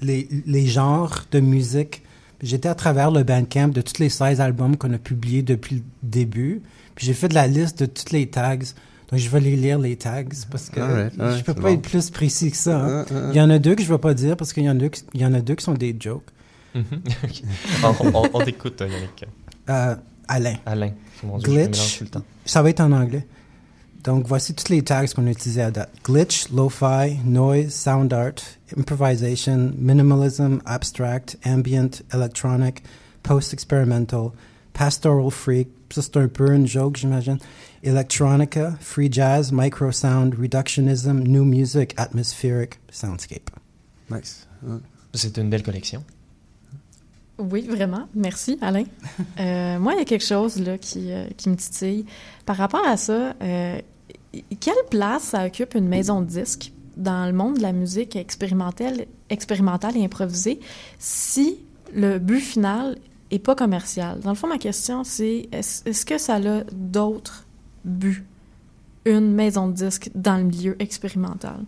les, les genres de musique J'étais à travers le Bandcamp de tous les 16 albums qu'on a publiés depuis le début. Puis j'ai fait de la liste de tous les tags. Donc je vais les lire, les tags, parce que je peux pas être plus précis que ça. Hein. Ah, ah, ah. Il y en a deux que je vais pas dire, parce qu'il y, en a, il y en a deux qui sont des jokes. Mm-hmm. on, t'écoute, Yannick. Euh, Alain. Alain. Glitch. Ça va être en anglais. Donc, voici tous les tags qu'on a utilisés à date. Glitch, lo-fi, noise, sound art, improvisation, minimalism, abstract, ambient, electronic, post-experimental, pastoral freak, ça c'est un peu une joke, j'imagine, electronica, free jazz, micro sound, reductionism, new music, atmospheric, soundscape. Nice. C'est une belle collection. Oui, vraiment. Merci, Alain. Euh, moi, il y a quelque chose là, qui, euh, qui me titille. Par rapport à ça, euh, quelle place ça occupe une maison de disques dans le monde de la musique expérimentale, expérimentale et improvisée si le but final est pas commercial? Dans le fond, ma question, c'est est-ce que ça a d'autres buts, une maison de disques dans le milieu expérimental?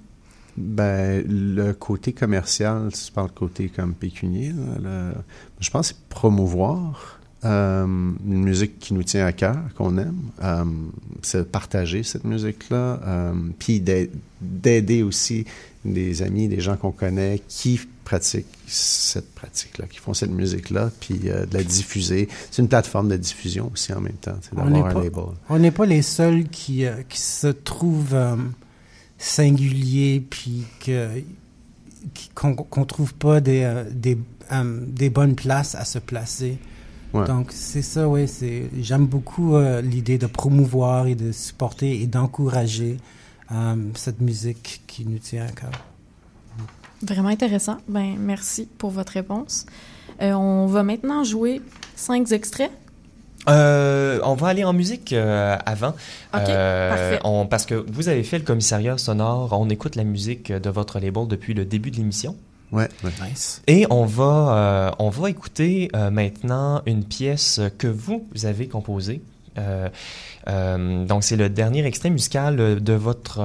Ben, le côté commercial, si tu parles côté comme pécunier, je pense que c'est promouvoir une musique qui nous tient à cœur, qu'on aime. Euh, c'est de partager cette musique-là, euh, puis d'aider aussi des amis, des gens qu'on connaît qui pratiquent cette pratique-là, qui font cette musique-là, puis de la diffuser. C'est une plateforme de diffusion aussi en même temps, d'avoir un pas, label. On n'est pas les seuls qui, qui se trouvent singuliers, puis qu'on ne trouve pas des, des, des bonnes places à se placer. Donc, c'est ça, oui. J'aime beaucoup euh, l'idée de promouvoir et de supporter et d'encourager euh, cette musique qui nous tient à cœur. Vraiment intéressant. Ben, merci pour votre réponse. Euh, on va maintenant jouer cinq extraits. on va aller en musique avant. OK, parfait. parce que vous avez fait le commissariat sonore. On écoute la musique de votre label depuis le début de l'émission. Ouais, Nice. Et on va, euh, on va écouter euh, maintenant une pièce que vous, avez composée. Euh, donc, c'est le dernier extrait musical de votre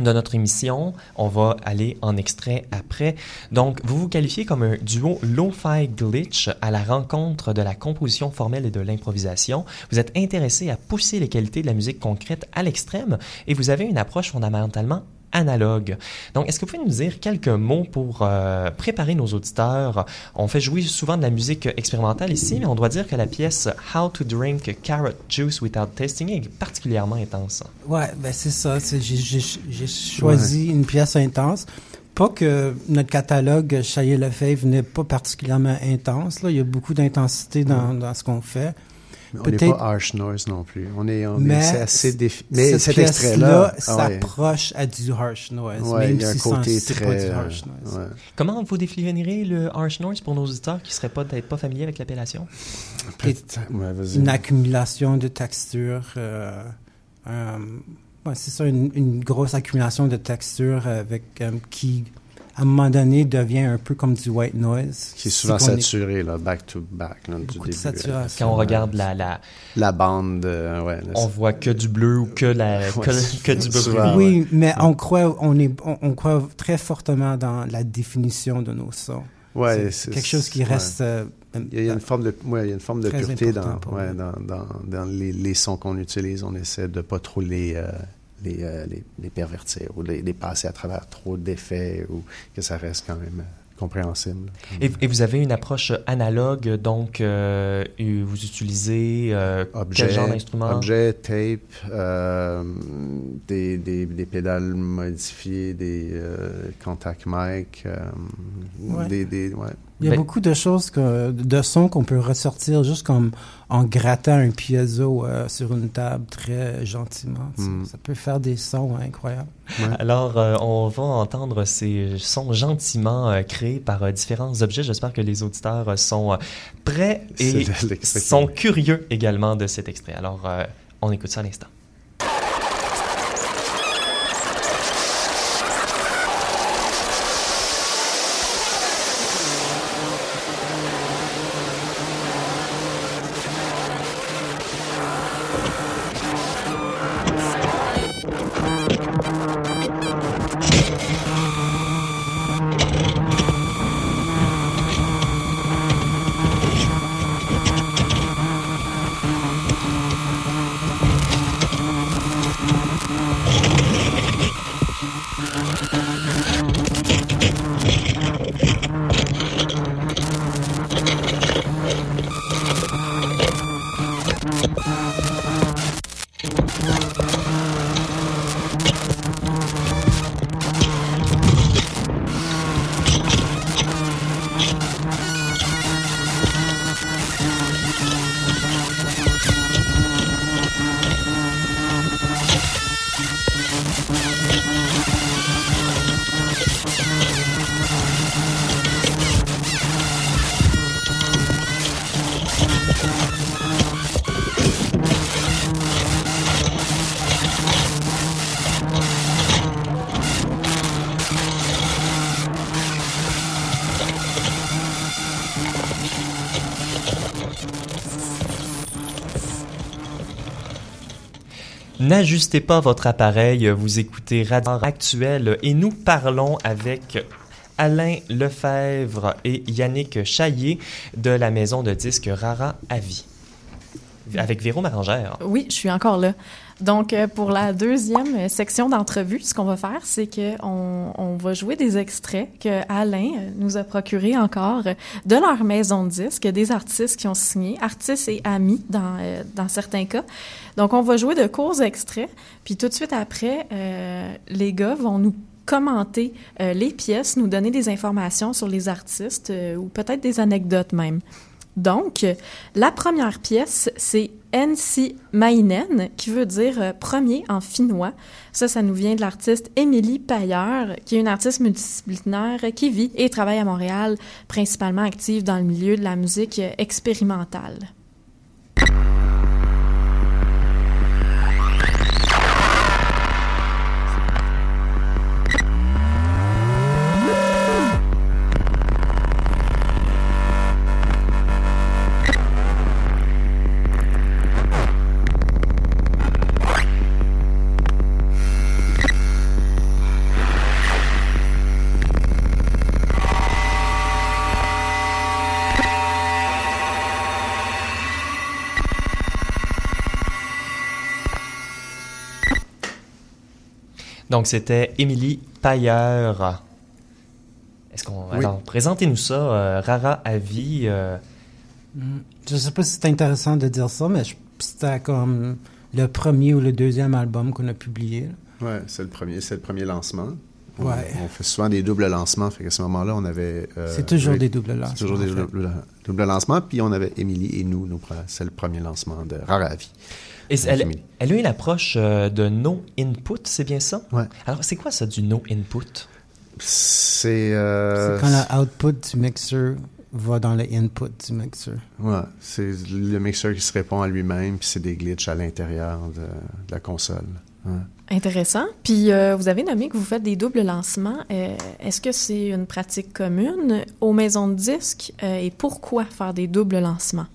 de notre émission. On va aller en extrait après. Donc, vous vous qualifiez comme un duo lo-fi glitch à la rencontre de la composition formelle et de l'improvisation. Vous êtes intéressé à pousser les qualités de la musique concrète à l'extrême et vous avez une approche fondamentalement analogue. Donc, est-ce que vous pouvez nous dire quelques mots pour euh, préparer nos auditeurs? On fait jouer souvent de la musique expérimentale ici, mais on doit dire que la pièce How to Drink Carrot Juice Without Tasting est particulièrement intense. Ouais, ben c'est ça. J'ai choisi une pièce intense. Pas que notre catalogue Chaillé Lefebvre n'est pas particulièrement intense. Là. Il y a beaucoup d'intensité dans, dans, ce qu'on fait. On n'est pas harsh noise non plus. On est, on mais est assez défi... Mais cet extrait-là s'approche à du harsh noise, ouais, même il y a si un côté très, pas du harsh noise. Ouais. Comment vous définirez le harsh noise pour nos auditeurs qui ne seraient pas, peut-être pas familiers avec l'appellation? Une accumulation de textures. Euh, euh, c'est ça, une, une, grosse accumulation de textures avec euh, qui à un moment donné, devient un peu comme du white noise. Qui est souvent saturé, là, back to back, là, du Beaucoup début. de saturation. Quand on regarde la... La, la bande, euh, ouais. Là, on voit que du bleu ou que, la, Ouais, que, que du bleu. souvent, oui, ouais. mais on croit, on, est, on, on croit très fortement dans la définition de nos sons. Ouais, c'est quelque chose qui ouais. reste... euh, Il y a une forme de, ouais, il y a une forme de pureté dans, ouais, dans, dans, dans les, les sons qu'on utilise. On essaie de pas trop les, euh, les, euh, les, les pervertir ou les, les passer à travers trop d'effets ou que ça reste quand même euh, compréhensible. Et, et vous avez une approche analogue, donc euh, vous utilisez euh, Objet, quel genre d'instrument? objet, tape, euh, des, des, des pédales modifiées, des euh, contact mic, euh, Ouais. des, des, ouais. Il y a Ben- beaucoup de choses, que, de sons qu'on peut ressortir juste comme en grattant un piezo euh, sur une table très gentiment. tu sais. Mm. Ça peut faire des sons incroyables. Alors, euh, on va entendre ces sons gentiment euh, créés par euh, différents objets. J'espère que les auditeurs euh, sont prêts et sont curieux également de cet extrait. Alors, euh, on écoute ça à l'instant. N'ajustez pas votre appareil, vous écoutez Radio Actuel et nous parlons avec Alain Lefebvre et Yannick Chaillé de la maison de disques Rara Avis. Avec Véro Marangère. Oui, je suis encore là. Donc, euh, pour la deuxième section d'entrevue, ce qu'on va faire, c'est qu'on on va jouer des extraits que Alain euh, nous a procurés encore de leur maison de disques, des artistes qui ont signé, artistes et amis euh, dans certains cas. Donc, on va jouer de courts extraits, puis tout de suite après, les gars vont nous commenter les pièces, nous donner des informations sur les artistes ou peut-être des anecdotes même. Donc, la première pièce, c'est Ensi Mainen, qui veut dire euh, premier en finnois. Ça, ça nous vient de l'artiste Émilie Payeur, qui est une artiste multidisciplinaire qui vit et travaille à Montréal, principalement active dans le milieu de la musique expérimentale. Donc, c'était Émilie Pailleur. Est-ce qu'on. Alors, présentez-nous ça, euh, Rara Avi. Euh... Hmm. Je sais pas si c'est intéressant de dire ça, mais c'était comme le premier ou le deuxième album qu'on a publié. Oui, c'est le premier, c'est le premier lancement. Ouais. On, fait souvent des doubles lancements, fait qu'à ce moment-là, on avait. Euh, c'est toujours des doubles lancements. C'est toujours des doubles, lancements, puis on avait Émilie et nous, nous c'est le premier lancement de Rara Avi. Et elle, elle, a une approche euh, de no input, c'est bien ça? Ouais. Alors, c'est quoi ça du no input? C'est. Euh, quand l'output du mixeur va dans le input du mixeur. Ouais, c'est le mixeur qui se répond à lui-même, puis c'est des glitches à l'intérieur de, la console. Intéressant. Puis euh, vous avez nommé que vous faites des doubles lancements. Est-ce que c'est une pratique commune aux maisons de disques et pourquoi faire des doubles lancements?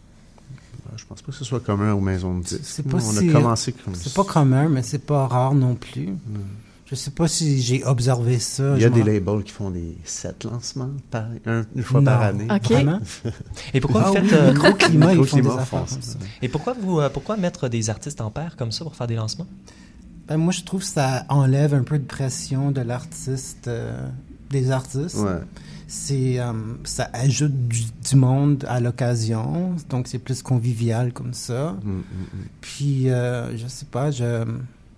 Je pense pas que ce soit commun aux maisons de disques. C'est pas on a commencé comme C'est pas commun, mais c'est pas rare non plus. Je hmm. Je sais pas si j'ai observé ça. Il y a des labels qui font des sept lancements par, une fois par année. Vraiment? Et pourquoi vous ah faites... Euh, microclimat, ils font des affaires Et pourquoi, vous, euh, pourquoi mettre des artistes en paire comme ça pour faire des lancements? Ben, moi, je trouve que ça enlève un peu de pression de l'artiste, euh, des artistes. Ouais c'est euh, ça ajoute du, monde à l'occasion, donc c'est plus convivial comme ça. Mm, mm, mm. Puis euh, je sais pas, je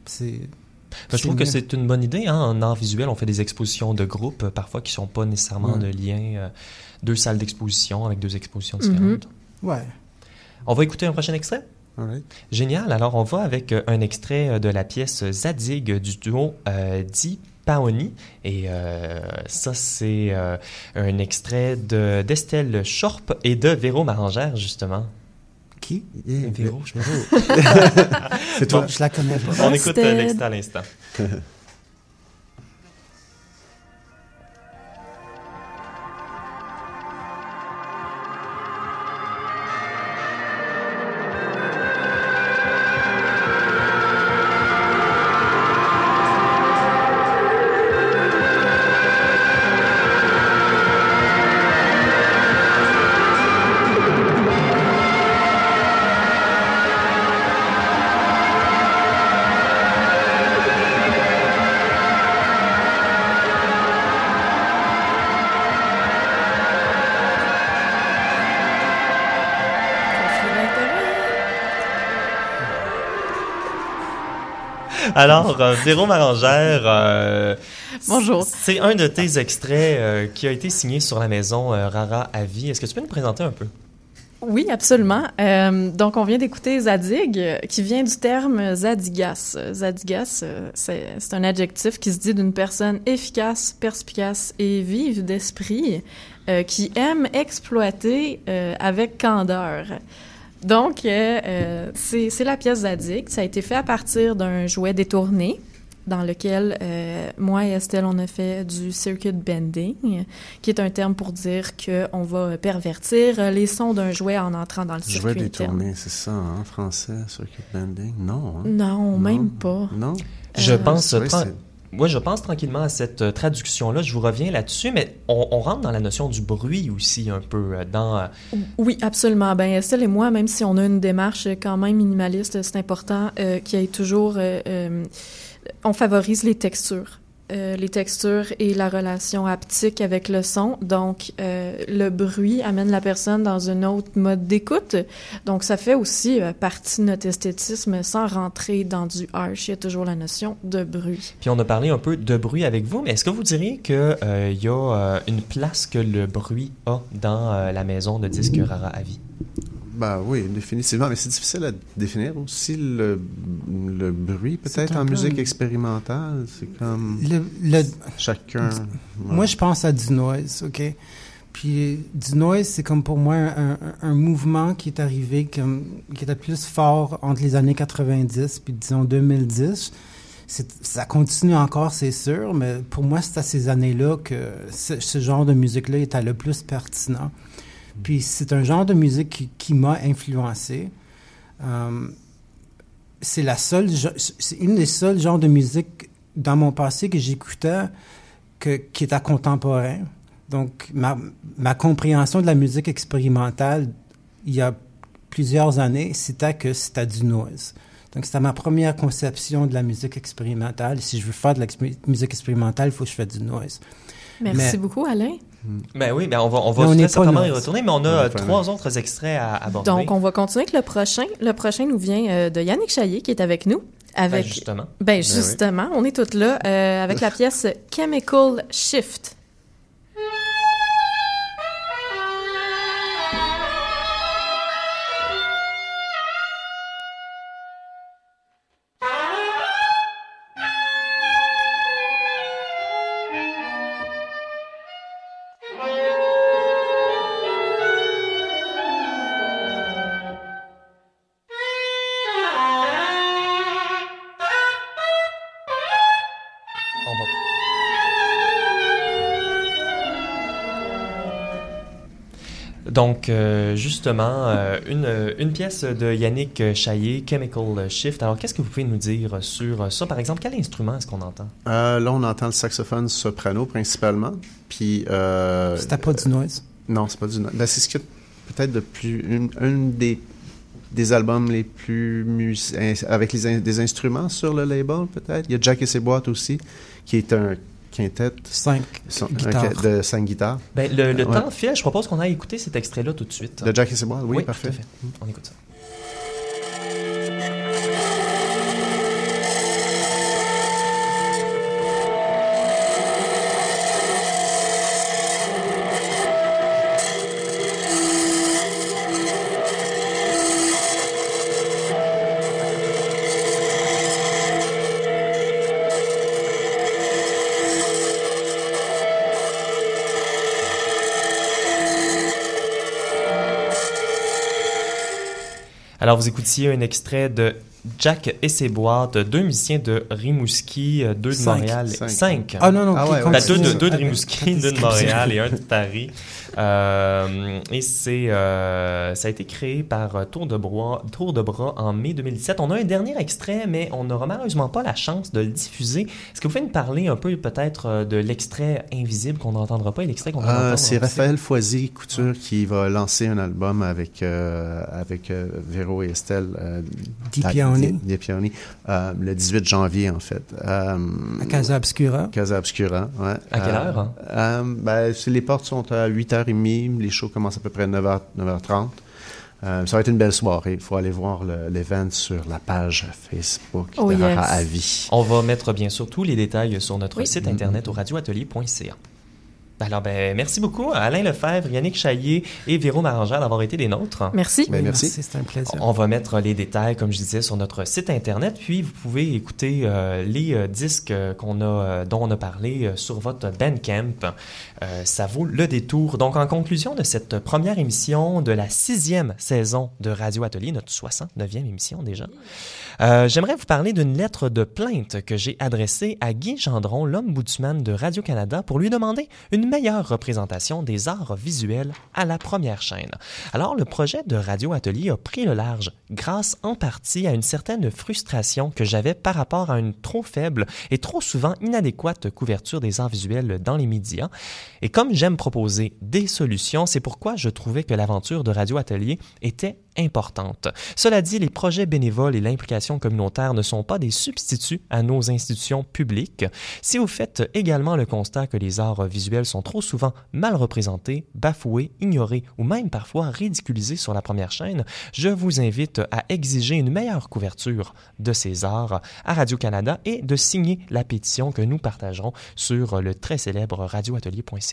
c'est je trouve que c'est une bonne idée. Hein? En art visuel, on fait des expositions de groupe, euh, parfois qui sont pas nécessairement de lien. deux salles d'exposition avec deux expositions mm-hmm. différentes. Ouais. On va écouter un prochain extrait? Génial. Alors, on va avec un extrait de la pièce Zadig du duo euh, Di Paoni. Et euh, ça, c'est euh, un extrait de d'Estelle Schorp et de Véro Marangère, justement. Qui? Véro. c'est toi. Je la connais pas. On écoute l'extrait à l'instant. Alors, euh, Véro Marangère, euh, Bonjour. C'est un de tes extraits euh, qui a été signé sur la maison Rara à vie. Est-ce que tu peux nous présenter un peu? Oui, absolument. donc, on vient d'écouter Zadig, qui vient du terme zadigas. Zadigas, c'est un adjectif qui se dit d'une personne efficace, perspicace et vive d'esprit, qui aime exploiter avec candeur. Donc, euh, euh, c'est la pièce Zadig. Ça a été fait à partir d'un jouet détourné dans lequel euh, moi et Estelle, on a fait du circuit bending, qui est un terme pour dire qu'on va pervertir les sons d'un jouet en entrant dans le circuit Jouet détourné, c'est ça en français, circuit bending? Non. Hein? Non, même pas. Non? Je pense... moi, je pense tranquillement à cette euh, traduction-là. Je vous reviens là-dessus, mais on, rentre dans la notion du bruit aussi un peu euh, dans. Euh... Oui, absolument. Ben Estelle et moi, même si on a une démarche quand même minimaliste, c'est important qu'il y ait toujours. on favorise les textures. Euh, les textures et la relation haptique avec le son. Donc, euh, le bruit amène la personne dans un autre mode d'écoute. Donc, ça fait aussi euh, partie de notre esthétisme sans rentrer dans du harsh. Il y a toujours la notion de bruit. Puis, on a parlé un peu de bruit avec vous, mais est-ce que vous diriez qu'il y a une place que le bruit a dans la maison de disques Rara à Ben oui, définitivement. Mais c'est difficile à définir aussi le, le bruit, peut-être en musique expérimentale. C'est comme. Le, chacun. Moi, je pense à du noise, OK? Puis du noise, c'est comme pour moi un, un, mouvement qui est arrivé, comme, qui était plus fort entre les années 90 puis disons 2010. Ça continue encore, c'est sûr, mais pour moi, c'est à ces années-là que ce, ce genre de musique-là était le plus pertinent. Puis c'est un genre de musique qui, m'a influencé. Euh, c'est la seule, c'est une des seuls genres de musique dans mon passé que j'écoutais que, qui était contemporain. Donc ma, ma compréhension de la musique expérimentale il y a plusieurs années, c'était que c'était du noise. Donc, c'était ma première conception de la musique expérimentale. Si je veux faire de la musique expérimentale, il faut que je fasse du noise. Merci beaucoup, Alain. Ben oui, ben on va, on va très certainement y retourner, mais on a trois autres extraits à aborder. Donc, on va continuer avec le prochain. Le prochain nous vient euh, de Yannick Chaillé, qui est avec nous. Avec, ben justement. Ben justement, on est toutes là, euh, avec la pièce Chemical Shift. Donc, euh, justement, euh, une, une, pièce de Yannick Chaillé, Chemical Shift. Alors, qu'est-ce que vous pouvez nous dire sur ça? Par exemple, quel instrument est-ce qu'on entend? Euh, là, on entend le saxophone soprano principalement. Puis. C'était pas du noise? Non, c'est pas du noise. Ben, c'est ce que peut-être de plus. Une, des, des albums les plus. avec les des instruments sur le label, peut-être. Il y a Jack et ses boîtes aussi, qui est un quintette. Cinq guitares. de cinq guitares. Ben, le, le temps file, je propose qu'on aille écouter cet extrait-là tout de suite. De Jack et oui, oui parfait. Fait. On écoute ça. Alors, vous écoutiez un extrait de Jack et ses boîtes, deux musiciens de Rimouski, euh, deux de Montréal. Cinq. Ah non, non, ah, ouais, deux, de, deux de Rimouski, deux de Montréal et un de Paris. Euh, et c'est, euh, ça a été créé par Tour de, Bras, Tour de Bras en mai 2017. On a un dernier extrait, mais on n'aura malheureusement pas la chance de le diffuser. Est-ce que vous pouvez nous parler un peu peut-être de l'extrait invisible qu'on n'entendra pas et l'extrait qu'on va entendre? C'est Raphaël Foisy Couture qui va lancer un album avec, avec Véro et Estelle. Pioni. Euh, le 18 janvier, en fait. Euh, à Casa Obscura. Casa Obscura, ouais. À quelle heure? Hein? Euh, ben, les portes sont à 8h30. Les shows commencent à peu près à 9h, 9h30. ça va être une belle soirée. Il faut aller voir l'event sur la page Facebook oh, de Rara Avis. On va mettre bien sûr tous les détails sur notre site internet au radioatelier.ca. Alors, ben, merci beaucoup à Alain Lefebvre, Yannick Chaillé et Véro Marangère d'avoir été des nôtres. Merci. Ben, merci. c'est un plaisir. On va mettre les détails, comme je disais, sur notre site Internet, puis vous pouvez écouter euh, les euh, disques qu'on a, euh, dont on a parlé sur votre Bandcamp. Ça vaut le détour. Donc, en conclusion de cette première émission de la sixième saison de Radio Atelier, notre 69e émission déjà, j'aimerais vous parler d'une lettre de plainte que j'ai adressée à Guy Gendron, l'homme boutsman de Radio-Canada, pour lui demander une meilleure représentation des arts visuels à la première chaîne. Alors, le projet de Radio Atelier a pris le large, grâce en partie à une certaine frustration que j'avais par rapport à une trop faible et trop souvent inadéquate couverture des arts visuels dans les médias. Et comme j'aime proposer des solutions, c'est pourquoi je trouvais que l'aventure de Radio Atelier était importante. Cela dit, les projets bénévoles et l'implication communautaire ne sont pas des substituts à nos institutions publiques. Si vous faites également le constat que les arts visuels sont trop souvent mal représentés, bafoués, ignorés ou même parfois ridiculisés sur la première chaîne, je vous invite à exiger une meilleure couverture de ces arts à Radio-Canada et de signer la pétition que nous partagerons sur le très célèbre radioatelier.ca.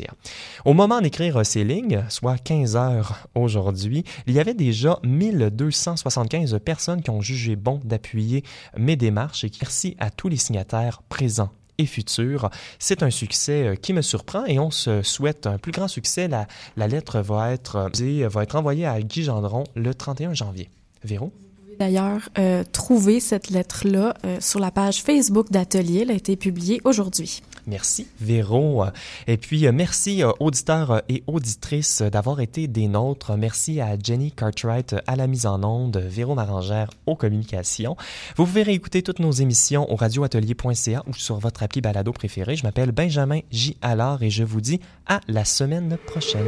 Au moment d'écrire ces lignes, soit 15 heures aujourd'hui, il y avait déjà 1275 personnes qui ont jugé bon d'appuyer mes démarches et merci à tous les signataires présents et futurs. C'est un succès euh, qui me surprend et on se souhaite un plus grand succès. La, lettre va être, euh, va être envoyée à Guy Gendron le 31 janvier. Véro? D'ailleurs, euh, trouver cette lettre-là euh, sur la page Facebook d'Atelier. Elle a été publiée aujourd'hui. Merci, Véro. Et puis, euh, merci, auditeurs et auditrices, d'avoir été des nôtres. Merci à Jenny Cartwright à la mise en onde, Véro Marangère aux communications. Vous pouvez réécouter toutes nos émissions au radioatelier.ca ou sur votre appli balado préféré. Je m'appelle Benjamin J. Allard et je vous dis à la semaine prochaine.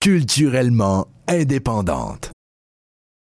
culturellement indépendante.